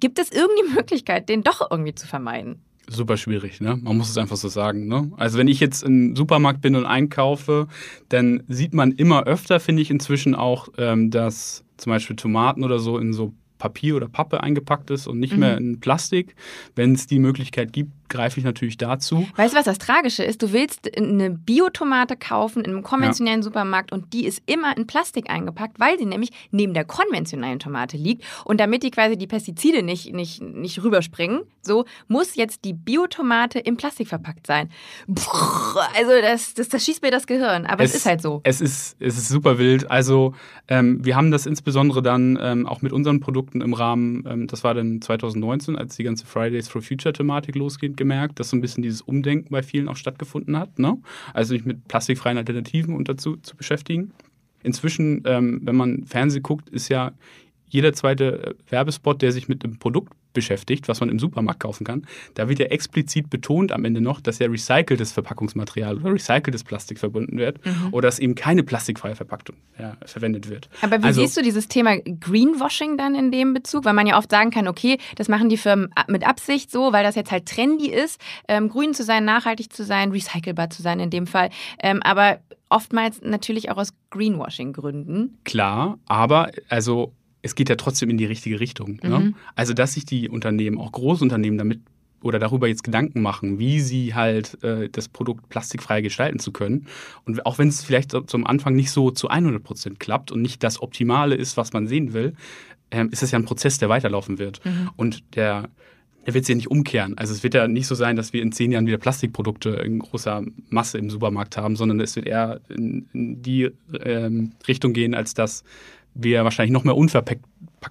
Gibt es irgendeine Möglichkeit, den doch irgendwie zu vermeiden? Super schwierig, ne? Man muss es einfach so sagen, ne? Also wenn ich jetzt im Supermarkt bin und einkaufe, dann sieht man immer öfter, finde ich inzwischen auch, ähm, dass zum Beispiel Tomaten oder so in so Papier oder Pappe eingepackt ist und nicht Mhm. mehr in Plastik. Wenn es die Möglichkeit gibt, greife ich natürlich dazu. Weißt du, was das Tragische ist? Du willst eine Biotomate kaufen in einem konventionellen ja. Supermarkt und die ist immer in Plastik eingepackt, weil sie nämlich neben der konventionellen Tomate liegt. Und damit die quasi die Pestizide nicht, nicht, nicht rüberspringen, so muss jetzt die Biotomate im Plastik verpackt sein. Puh, also das, das, das schießt mir das Gehirn, aber es, es, ist halt so. Es ist, es ist super wild. Also ähm, wir haben das insbesondere dann ähm, auch mit unseren Produkten im Rahmen, ähm, das war dann 2019, als die ganze Fridays for Future Thematik losgeht, gemerkt, dass so ein bisschen dieses Umdenken bei vielen auch stattgefunden hat. Ne? Also sich mit plastikfreien Alternativen und dazu zu beschäftigen. Inzwischen, ähm, wenn man Fernsehen guckt, ist ja jeder zweite äh, Werbespot, der sich mit einem Produkt beschäftigt, was man im Supermarkt kaufen kann, da wird ja explizit betont am Ende noch, dass ja recyceltes Verpackungsmaterial oder recyceltes Plastik verbunden wird mhm. oder dass eben keine plastikfreie Verpackung ja, verwendet wird. Aber wie also, siehst du dieses Thema Greenwashing dann in dem Bezug? Weil man ja oft sagen kann, okay, das machen die Firmen mit Absicht so, weil das jetzt halt trendy ist, ähm, grün zu sein, nachhaltig zu sein, recycelbar zu sein in dem Fall. Ähm, aber oftmals natürlich auch aus Greenwashing-Gründen. Klar, aber also es geht ja trotzdem in die richtige Richtung. Ne? Mhm. Ne? Also, dass sich die Unternehmen, auch Großunternehmen, damit oder darüber jetzt Gedanken machen, wie sie halt äh, das Produkt plastikfrei gestalten zu können. Und auch wenn es vielleicht zum Anfang nicht so zu 100 Prozent klappt und nicht das Optimale ist, was man sehen will, äh, ist es ja ein Prozess, der weiterlaufen wird. Mhm. Und der, der wird sich ja nicht umkehren. Also es wird ja nicht so sein, dass wir in zehn Jahren wieder Plastikprodukte in großer Masse im Supermarkt haben, sondern es wird eher in, in die ähm, Richtung gehen, als dass wir wahrscheinlich noch mehr unverpackt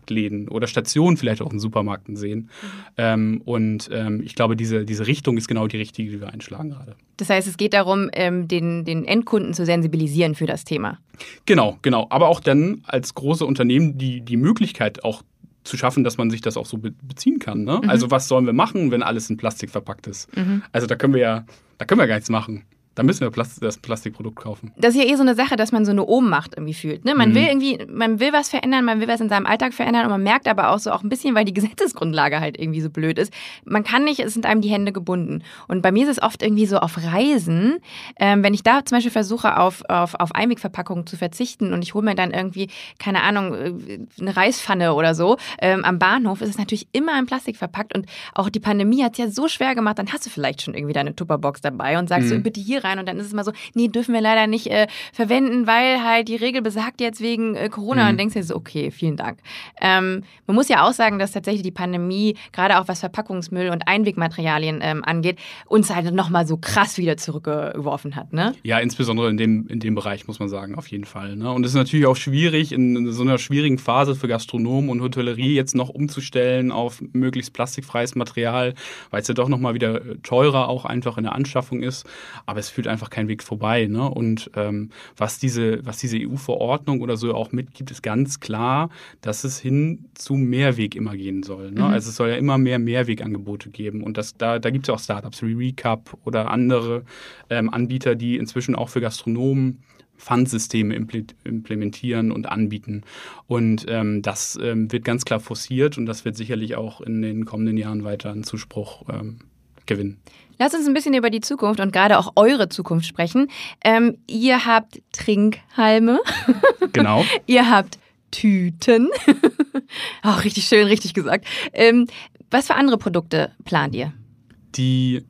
Läden oder Stationen vielleicht auch in Supermärkten sehen. Mhm. Ähm, und ähm, ich glaube, diese, diese Richtung ist genau die richtige, die wir einschlagen gerade. Das heißt, es geht darum, ähm, den, den Endkunden zu sensibilisieren für das Thema. Genau, genau. Aber auch dann als große Unternehmen die, die Möglichkeit auch zu schaffen, dass man sich das auch so beziehen kann. Ne? Mhm. Also was sollen wir machen, wenn alles in Plastik verpackt ist? Mhm. Also da können wir ja, da können wir gar nichts machen. Da müssen wir Plast das Plastikprodukt kaufen. Das ist ja eh so eine Sache, dass man so eine Ohnmacht irgendwie fühlt. Ne? Man mhm. will irgendwie, man will was verändern, man will was in seinem Alltag verändern und man merkt aber auch so auch ein bisschen, weil die Gesetzesgrundlage halt irgendwie so blöd ist. Man kann nicht, es sind einem die Hände gebunden. Und bei mir ist es oft irgendwie so auf Reisen, ähm, wenn ich da zum Beispiel versuche, auf, auf, auf Einwegverpackungen zu verzichten und ich hole mir dann irgendwie, keine Ahnung, äh, eine Reispfanne oder so ähm, am Bahnhof, ist es natürlich immer in Plastik verpackt. Und auch die Pandemie hat es ja so schwer gemacht, dann hast du vielleicht schon irgendwie deine Tupperbox dabei und sagst mhm. so, bitte hier rein und dann ist es mal so, nee, dürfen wir leider nicht äh, verwenden, weil halt die Regel besagt jetzt wegen äh, Corona mhm. und denkst dir so, okay, vielen Dank. Ähm, man muss ja auch sagen, dass tatsächlich die Pandemie, gerade auch was Verpackungsmüll und Einwegmaterialien ähm, angeht, uns halt nochmal so krass wieder zurückgeworfen hat, ne? Ja, insbesondere in dem, in dem Bereich, muss man sagen, auf jeden Fall. Ne? Und es ist natürlich auch schwierig, in so einer schwierigen Phase für Gastronomen und Hotellerie jetzt noch umzustellen auf möglichst plastikfreies Material, weil es ja doch nochmal wieder teurer auch einfach in der Anschaffung ist. Aber es führt einfach kein Weg vorbei. Ne? Und ähm, was diese, was diese EU-Verordnung oder so auch mitgibt, ist ganz klar, dass es hin zu Mehrweg immer gehen soll. Ne? Mhm. Also es soll ja immer mehr Mehrwegangebote geben. Und das, da, da gibt es ja auch Startups wie Recap oder andere ähm, Anbieter, die inzwischen auch für Gastronomen Pfandsysteme implementieren und anbieten. Und ähm, das ähm, wird ganz klar forciert und das wird sicherlich auch in den kommenden Jahren weiter einen Zuspruch ähm, gewinnen. Lass uns ein bisschen über die Zukunft und gerade auch eure Zukunft sprechen. Ähm, ihr habt Trinkhalme. Genau. ihr habt Tüten. Auch richtig schön, richtig gesagt. Ähm, was für andere Produkte plant ihr? Die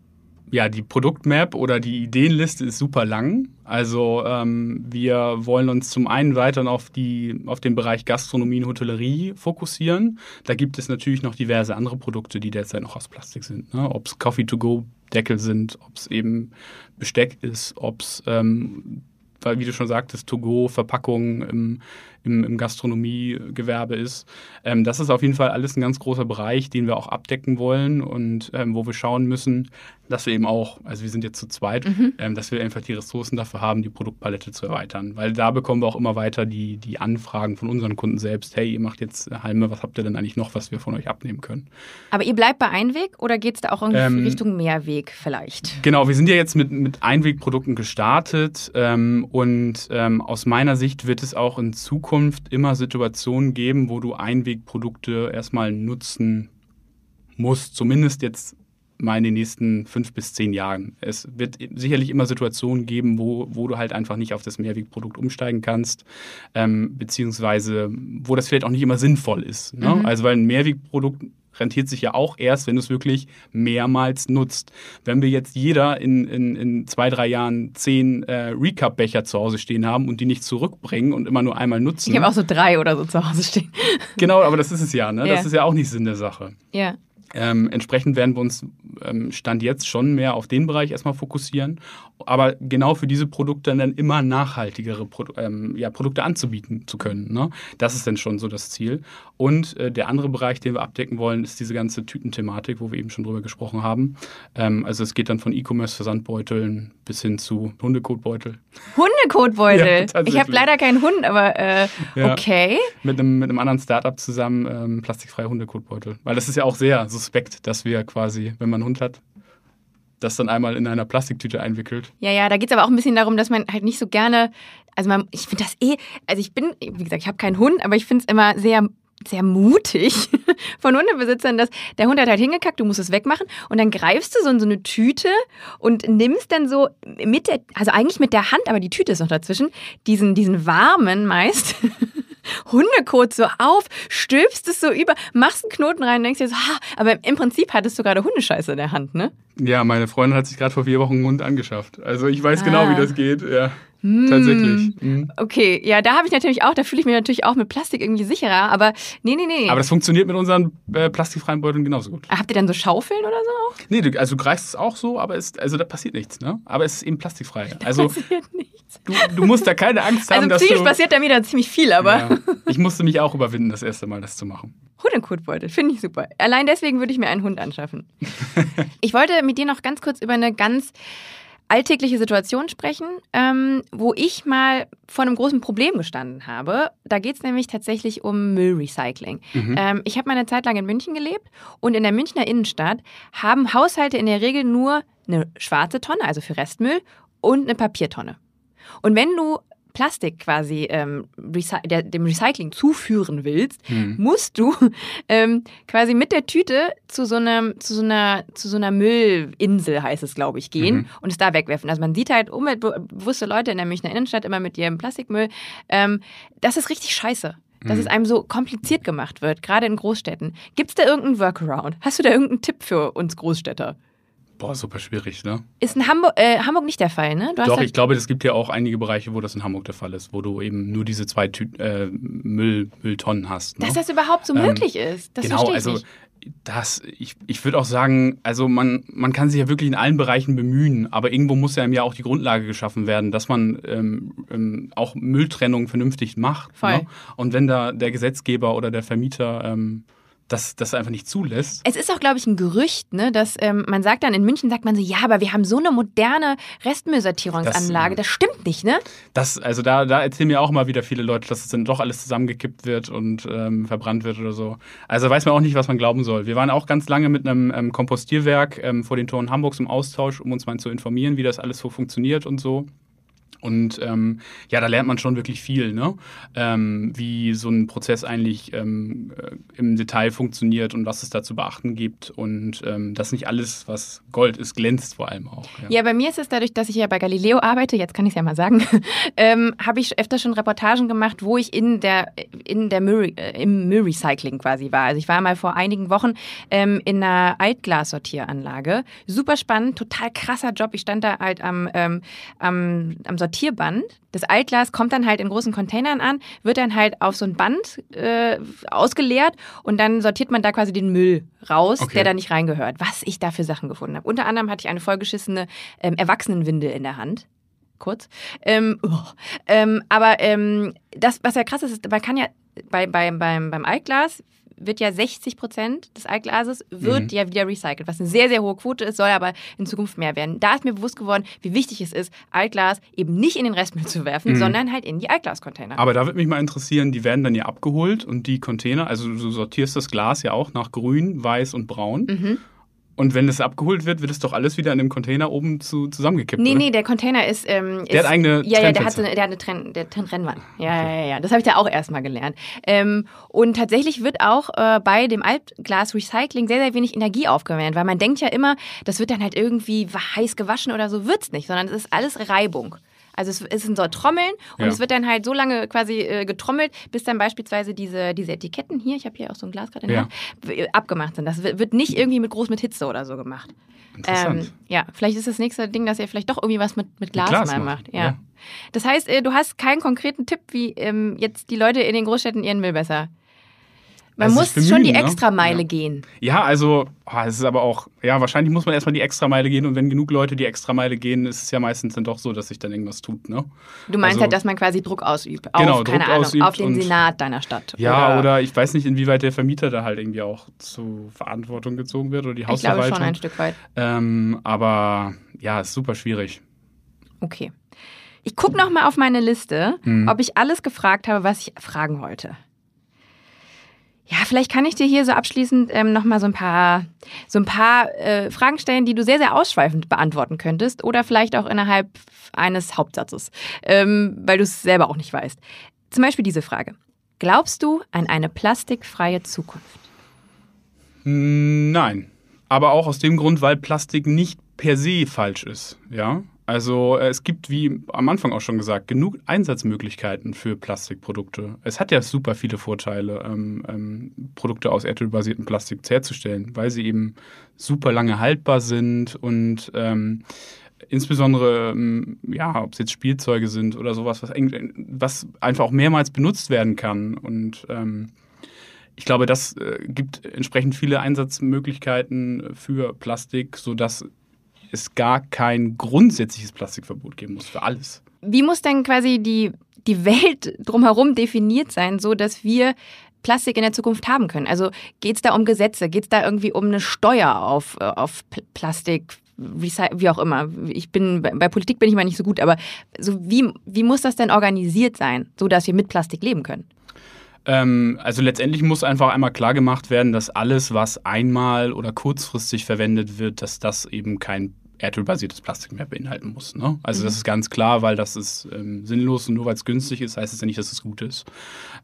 ja, die Produktmap oder die Ideenliste ist super lang. Also ähm, wir wollen uns zum einen weiter auf, die, auf den Bereich Gastronomie und Hotellerie fokussieren. Da gibt es natürlich noch diverse andere Produkte, die derzeit noch aus Plastik sind. Ne? Ob es Coffee-to-go-Deckel sind, ob es eben Besteck ist, ob es, ähm, wie du schon sagtest, To-go-Verpackungen im, im, im Gastronomiegewerbe ist. Ähm, das ist auf jeden Fall alles ein ganz großer Bereich, den wir auch abdecken wollen und ähm, wo wir schauen müssen, dass wir eben auch, also wir sind jetzt zu zweit, mhm. ähm, dass wir einfach die Ressourcen dafür haben, die Produktpalette zu erweitern. Weil da bekommen wir auch immer weiter die, die Anfragen von unseren Kunden selbst. Hey, ihr macht jetzt Halme, was habt ihr denn eigentlich noch, was wir von euch abnehmen können? Aber ihr bleibt bei Einweg oder geht es da auch in ähm, Richtung Mehrweg vielleicht? Genau, wir sind ja jetzt mit, mit Einwegprodukten gestartet ähm, und ähm, aus meiner Sicht wird es auch in Zukunft Zukunft immer Situationen geben, wo du Einwegprodukte erstmal nutzen musst, zumindest jetzt mal in den nächsten fünf bis zehn Jahren. Es wird sicherlich immer Situationen geben, wo, wo du halt einfach nicht auf das Mehrwegprodukt umsteigen kannst, ähm, beziehungsweise wo das vielleicht auch nicht immer sinnvoll ist. Ne? Mhm. Also weil ein Mehrwegprodukt rentiert sich ja auch erst, wenn du es wirklich mehrmals nutzt. Wenn wir jetzt jeder in, in, in zwei, drei Jahren zehn äh, Recap-Becher zu Hause stehen haben und die nicht zurückbringen und immer nur einmal nutzen. Ich habe auch so drei oder so zu Hause stehen. Genau, aber das ist es ja, ne? Ja. Das ist ja auch nicht Sinn der Sache. Ja. Ähm, entsprechend werden wir uns ähm, Stand jetzt schon mehr auf den Bereich erstmal fokussieren, aber genau für diese Produkte dann immer nachhaltigere Pro ähm, ja, Produkte anzubieten zu können. Ne? Das ist dann schon so das Ziel. Und äh, der andere Bereich, den wir abdecken wollen, ist diese ganze Tütenthematik, wo wir eben schon drüber gesprochen haben. Ähm, also es geht dann von E-Commerce-Versandbeuteln bis hin zu Hundekotbeutel Hundekotbeutel. Ja, ich habe leider keinen Hund, aber äh, Ja. okay. mit einem, mit einem anderen Startup zusammen ähm, plastikfreie Hundekotbeutel. Weil das ist ja auch sehr suspekt, dass wir quasi, wenn man einen Hund hat, das dann einmal in einer Plastiktüte einwickelt. Ja, ja, da geht es aber auch ein bisschen darum, dass man halt nicht so gerne, also man, ich finde das eh, also ich bin, wie gesagt, ich habe keinen Hund, aber ich finde es immer sehr sehr mutig von Hundebesitzern, dass der Hund hat halt hingekackt, du musst es wegmachen und dann greifst du so in so eine Tüte und nimmst dann so mit der, also eigentlich mit der Hand, aber die Tüte ist noch dazwischen, diesen, diesen warmen meist Hundekot so auf, stülpst es so über, machst einen Knoten rein und denkst dir so, ha, aber im Prinzip hattest du gerade Hundescheiße in der Hand, ne? Ja, meine Freundin hat sich gerade vor vier Wochen einen Hund angeschafft. Also ich weiß genau, Ah. wie das geht. Ja, tatsächlich. Mhm. Okay, ja, da habe ich natürlich auch, da fühle ich mich natürlich auch mit Plastik irgendwie sicherer, aber nee, nee, nee. Aber das funktioniert mit unseren äh, plastikfreien Beuteln genauso gut. Habt ihr dann so Schaufeln oder so auch? Nee, du, also du greifst es auch so, aber es, also da passiert nichts, ne? Aber es ist eben plastikfrei. Also Passiert nichts. du, du musst da keine Angst haben, Also dass psychisch du... passiert da mir da ziemlich viel, aber Ja, ich musste mich auch überwinden, das erste Mal das zu machen. Hundekotbeutel, finde ich super. Allein deswegen würde ich mir einen Hund anschaffen. ich wollte mit dir noch ganz kurz über eine ganz alltägliche Situation sprechen, ähm, wo ich mal vor einem großen Problem gestanden habe. Da geht es nämlich tatsächlich um Müllrecycling. Ähm, ich habe mal eine Zeit lang in München gelebt und in der Münchner Innenstadt haben Haushalte in der Regel nur eine schwarze Tonne, also für Restmüll, und eine Papiertonne. Und wenn du Plastik quasi ähm, recy der, dem Recycling zuführen willst, musst du ähm, quasi mit der Tüte zu so, einem, zu, so einer, zu so einer Müllinsel, heißt es, glaube ich, gehen und es da wegwerfen. Also man sieht halt umweltbewusste Leute in der Münchner Innenstadt immer mit ihrem Plastikmüll. Ähm, das ist richtig scheiße. Dass es einem so kompliziert gemacht wird, gerade in Großstädten. Gibt es da irgendeinen Workaround? Hast du da irgendeinen Tipp für uns Großstädter? Boah, super schwierig, ne? Ist in Hamburg, äh, Hamburg nicht der Fall, ne? Du Doch, halt- ich glaube, es gibt ja auch einige Bereiche, wo das in Hamburg der Fall ist, wo du eben nur diese zwei Tü äh, Müll, Mülltonnen hast. Ne? dass das überhaupt so Ähm, möglich ist. Das genau, also nicht. das, ich, ich würde auch sagen, also man, man kann sich ja wirklich in allen Bereichen bemühen, aber irgendwo muss ja einem ja auch die Grundlage geschaffen werden, dass man ähm, ähm, auch Mülltrennung vernünftig macht. Voll. Ne? Und wenn da der Gesetzgeber oder der Vermieter ähm, das, das einfach nicht zulässt, Es ist auch, glaube ich, ein Gerücht, ne, dass ähm, man sagt dann, in München sagt man so, ja, aber wir haben so eine moderne Restmüllsortierungsanlage. Das, Das, stimmt nicht, ne? das, also da, da erzählen mir auch immer wieder viele Leute, dass es dann doch alles zusammengekippt wird und ähm, verbrannt wird oder so. Also weiß man auch nicht, was man glauben soll. Wir waren auch ganz lange mit einem ähm, Kompostierwerk ähm, vor den Toren Hamburgs im Austausch, um uns mal zu informieren, wie das alles so funktioniert und so. Und ähm, ja, da lernt man schon wirklich viel, ne? ähm, wie so ein Prozess eigentlich ähm, äh, im Detail funktioniert und was es da zu beachten gibt. Und ähm, dass nicht alles, was Gold ist, glänzt vor allem auch. Ja, bei mir ist es dadurch, dass ich ja bei Galileo arbeite, jetzt kann ich es ja mal sagen, ähm, habe ich öfter schon Reportagen gemacht, wo ich in der, in der Müll, äh, im Müllrecycling quasi war. Also ich war mal vor einigen Wochen ähm, in einer Altglassortieranlage. Super spannend, total krasser Job. Ich stand da halt am, ähm, am, am Sortierband. Das Altglas kommt dann halt in großen Containern an, wird dann halt auf so ein Band äh, ausgeleert und dann sortiert man da quasi den Müll raus, Okay. der da nicht reingehört. Was ich da für Sachen gefunden habe. Unter anderem hatte ich eine vollgeschissene ähm, Erwachsenenwindel in der Hand. Kurz. Ähm, oh. ähm, aber ähm, das, was ja krass ist, ist, man kann ja bei, bei, beim, beim Altglas wird ja 60 Prozent des Altglases wird Mhm. ja wieder recycelt, was eine sehr, sehr hohe Quote ist, soll aber in Zukunft mehr werden. Da ist mir bewusst geworden, wie wichtig es ist, Altglas eben nicht in den Restmüll zu werfen, Mhm. sondern halt in die Altglascontainer. Aber da würde mich mal interessieren, die werden dann ja abgeholt und die Container, also du sortierst das Glas ja auch nach grün, weiß und braun. Mhm. Und wenn es abgeholt wird, wird es doch alles wieder in dem Container oben zu, zusammengekippt. Nee, oder? nee, der Container ist. Ähm, Der ist, hat eigene Ja, ja, der hat, so eine, der hat eine Trenn, der Trenn Trennwand. Ja, ja, ja, ja. Das habe ich da auch erstmal gelernt. Ähm, und tatsächlich wird auch äh, bei dem Altglas-Recycling sehr, sehr wenig Energie aufgewendet, weil man denkt ja immer, das wird dann halt irgendwie heiß gewaschen oder so. Wird's nicht, sondern es ist alles Reibung. Also es, es sind so Trommeln und Ja. es wird dann halt so lange quasi äh, getrommelt, bis dann beispielsweise diese, diese Etiketten hier, ich habe hier auch so ein Glas gerade in der Ja. Hand, w- abgemacht sind. Das wird nicht irgendwie mit groß mit Hitze oder so gemacht. Interessant. Ähm, ja, vielleicht ist das nächste Ding, dass ihr vielleicht doch irgendwie was mit, mit Glas, Glas mal macht, macht. Ja. ja. Das heißt, äh, du hast keinen konkreten Tipp, wie ähm, jetzt die Leute in den Großstädten ihren Müll besser. Man Also muss sich schon die bemühen, ne? Extrameile Ja. gehen. Ja, also oh, es ist aber auch, ja, wahrscheinlich muss man erstmal die Extrameile gehen und wenn genug Leute die Extrameile gehen, ist es ja meistens dann doch so, dass sich dann irgendwas tut, ne? Du meinst Also- halt, dass man quasi Druck ausübt auf, Genau, keine Druck Ahnung, ausübt auf den Senat deiner Stadt. Ja, oder, ich weiß nicht, inwieweit der Vermieter da halt irgendwie auch zu Verantwortung gezogen wird oder die ich glaube Hausverwaltung. schon ein Stück weit. Ähm, aber ja, ist super schwierig. Okay. Ich gucke noch mal auf meine Liste, Mhm. ob ich alles gefragt habe, was ich fragen wollte. Ja, vielleicht kann ich dir hier so abschließend ähm, noch mal so ein paar, so ein paar äh, Fragen stellen, die du sehr, sehr ausschweifend beantworten könntest oder vielleicht auch innerhalb eines Hauptsatzes, ähm, weil du es selber auch nicht weißt. Zum Beispiel diese Frage. Glaubst du an eine plastikfreie Zukunft? Nein. Aber auch aus dem Grund, weil Plastik nicht per se falsch ist. Ja. Also äh, es gibt, wie am Anfang auch schon gesagt, genug Einsatzmöglichkeiten für Plastikprodukte. Es hat ja super viele Vorteile, ähm, ähm, Produkte aus erdölbasiertem Plastik herzustellen, weil sie eben super lange haltbar sind und ähm, insbesondere, ähm, ja, ob es jetzt Spielzeuge sind oder sowas, was, was einfach auch mehrmals benutzt werden kann. Und ähm, ich glaube, das äh, gibt entsprechend viele Einsatzmöglichkeiten für Plastik, sodass es gar kein grundsätzliches Plastikverbot geben muss für alles. Wie muss denn quasi die, die Welt drumherum definiert sein, so dass wir Plastik in der Zukunft haben können? Also geht es da um Gesetze? Geht es da irgendwie um eine Steuer auf, äh, auf Pl- Plastik? Wie auch immer. Ich bin bei bei Politik bin ich mal nicht so gut, aber so wie, wie muss das denn organisiert sein, so dass wir mit Plastik leben können? Ähm, also letztendlich muss einfach einmal klar gemacht werden, dass alles, was einmal oder kurzfristig verwendet wird, dass das eben kein erdölbasiertes Plastik mehr beinhalten muss. Ne? Also das ist ganz klar, weil das ist ähm, sinnlos und nur weil es günstig ist, heißt es ja nicht, dass es gut ist.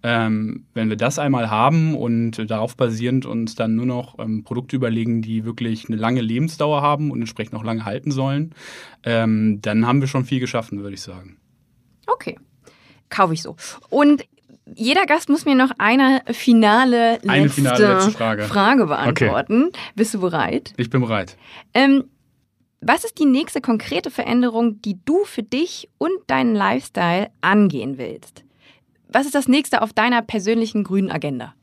Ähm, wenn wir das einmal haben und äh, darauf basierend uns dann nur noch ähm, Produkte überlegen, die wirklich eine lange Lebensdauer haben und entsprechend auch lange halten sollen, ähm, dann haben wir schon viel geschaffen, würde ich sagen. Okay, kaufe ich so. Und jeder Gast muss mir noch eine finale letzte, Eine finale letzte Frage. Frage beantworten. Bist du bereit? Ich bin bereit. Ähm, was ist die nächste konkrete Veränderung, die du für dich und deinen Lifestyle angehen willst? Was ist das nächste auf deiner persönlichen grünen Agenda?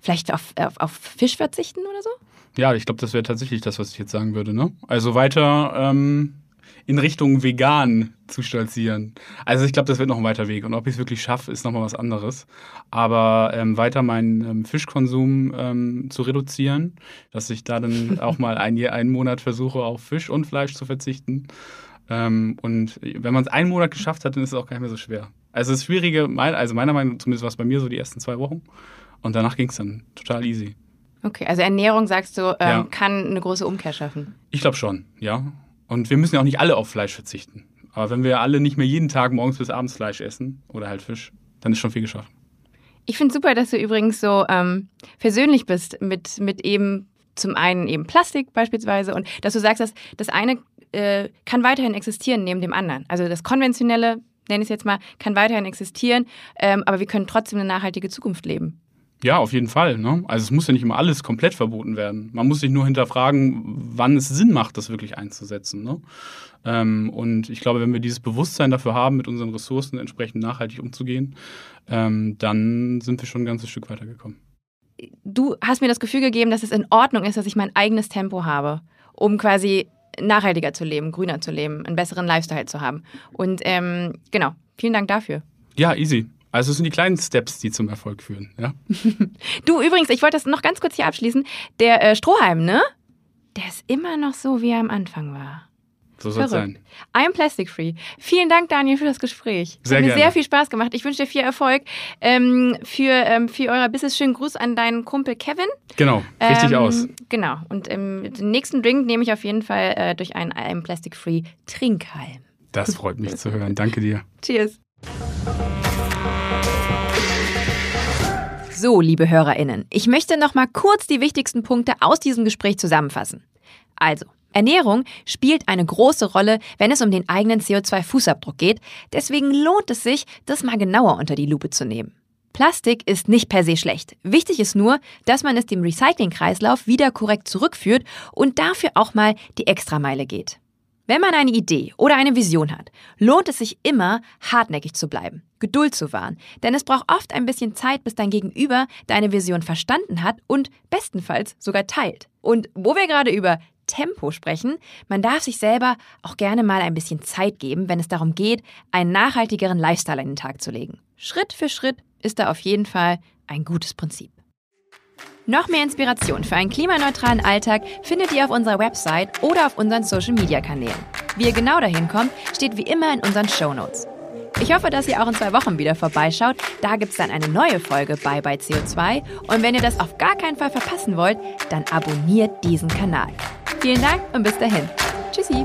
Vielleicht auf, auf, auf Fisch verzichten oder so? Ja, ich glaube, das wäre tatsächlich das, was ich jetzt sagen würde. Ne? Also weiter ähm, in Richtung vegan zu stolzieren. Also ich glaube, das wird noch ein weiter Weg. Und ob ich es wirklich schaffe, ist nochmal was anderes. Aber ähm, weiter meinen ähm, Fischkonsum ähm, zu reduzieren, dass ich da dann auch mal ein, einen Monat versuche, auf Fisch und Fleisch zu verzichten. Ähm, und wenn man es einen Monat geschafft hat, dann ist es auch gar nicht mehr so schwer. Also das Schwierige, also meiner Meinung nach, zumindest war es bei mir so die ersten zwei Wochen. Und danach ging es dann total easy. Okay, also Ernährung, sagst du, ähm, Ja. kann eine große Umkehr schaffen. Ich glaube schon, ja. Und wir müssen ja auch nicht alle auf Fleisch verzichten. Aber wenn wir alle nicht mehr jeden Tag morgens bis abends Fleisch essen oder halt Fisch, dann ist schon viel geschafft. Ich finde super, dass du übrigens so ähm, versöhnlich bist mit, mit eben zum einen eben Plastik beispielsweise und dass du sagst, dass das eine äh, kann weiterhin existieren neben dem anderen. Also das konventionelle, nenne ich es jetzt mal, kann weiterhin existieren, ähm, aber wir können trotzdem eine nachhaltige Zukunft leben. Ja, auf jeden Fall. Ne? Also es muss ja nicht immer alles komplett verboten werden. Man muss sich nur hinterfragen, wann es Sinn macht, das wirklich einzusetzen. Ne? Ähm, und ich glaube, wenn wir dieses Bewusstsein dafür haben, mit unseren Ressourcen entsprechend nachhaltig umzugehen, ähm, dann sind wir schon ein ganzes Stück weitergekommen. Du hast mir das Gefühl gegeben, dass es in Ordnung ist, dass ich mein eigenes Tempo habe, um quasi nachhaltiger zu leben, grüner zu leben, einen besseren Lifestyle zu haben. Und ähm, genau, vielen Dank dafür. Ja, easy. Also es sind die kleinen Steps, die zum Erfolg führen. Ja? Du, übrigens, ich wollte das noch ganz kurz hier abschließen. Der äh, Strohhalm, ne? Der ist immer noch so, wie er am Anfang war. So soll es sein. I'm plastic free. Vielen Dank, Daniel, für das Gespräch. Sehr Hat mir gerne. sehr viel Spaß gemacht. Ich wünsche dir viel Erfolg ähm, für, ähm, für euer Business. Schönen Gruß an deinen Kumpel Kevin. Genau, richtig ähm, aus. Genau. Und ähm, den nächsten Drink nehme ich auf jeden Fall äh, durch einen I'm plastic free Trinkhalm. Das freut mich zu hören. Danke dir. Cheers. So, liebe HörerInnen, ich möchte noch mal kurz die wichtigsten Punkte aus diesem Gespräch zusammenfassen. Also, Ernährung spielt eine große Rolle, wenn es um den eigenen CO2-Fußabdruck geht. Deswegen lohnt es sich, das mal genauer unter die Lupe zu nehmen. Plastik ist nicht per se schlecht. Wichtig ist nur, dass man es dem Recyclingkreislauf wieder korrekt zurückführt und dafür auch mal die Extrameile geht. Wenn man eine Idee oder eine Vision hat, lohnt es sich immer, hartnäckig zu bleiben, Geduld zu wahren, denn es braucht oft ein bisschen Zeit, bis dein Gegenüber deine Vision verstanden hat und bestenfalls sogar teilt. Und wo wir gerade über Tempo sprechen, man darf sich selber auch gerne mal ein bisschen Zeit geben, wenn es darum geht, einen nachhaltigeren Lifestyle an den Tag zu legen. Schritt für Schritt ist da auf jeden Fall ein gutes Prinzip. Noch mehr Inspiration für einen klimaneutralen Alltag findet ihr auf unserer Website oder auf unseren Social-Media-Kanälen. Wie ihr genau dahin kommt, steht wie immer in unseren Show Notes. Ich hoffe, dass ihr auch in zwei Wochen wieder vorbeischaut. Da gibt es dann eine neue Folge Bye Bye CO2. Und wenn ihr das auf gar keinen Fall verpassen wollt, dann abonniert diesen Kanal. Vielen Dank und bis dahin. Tschüssi.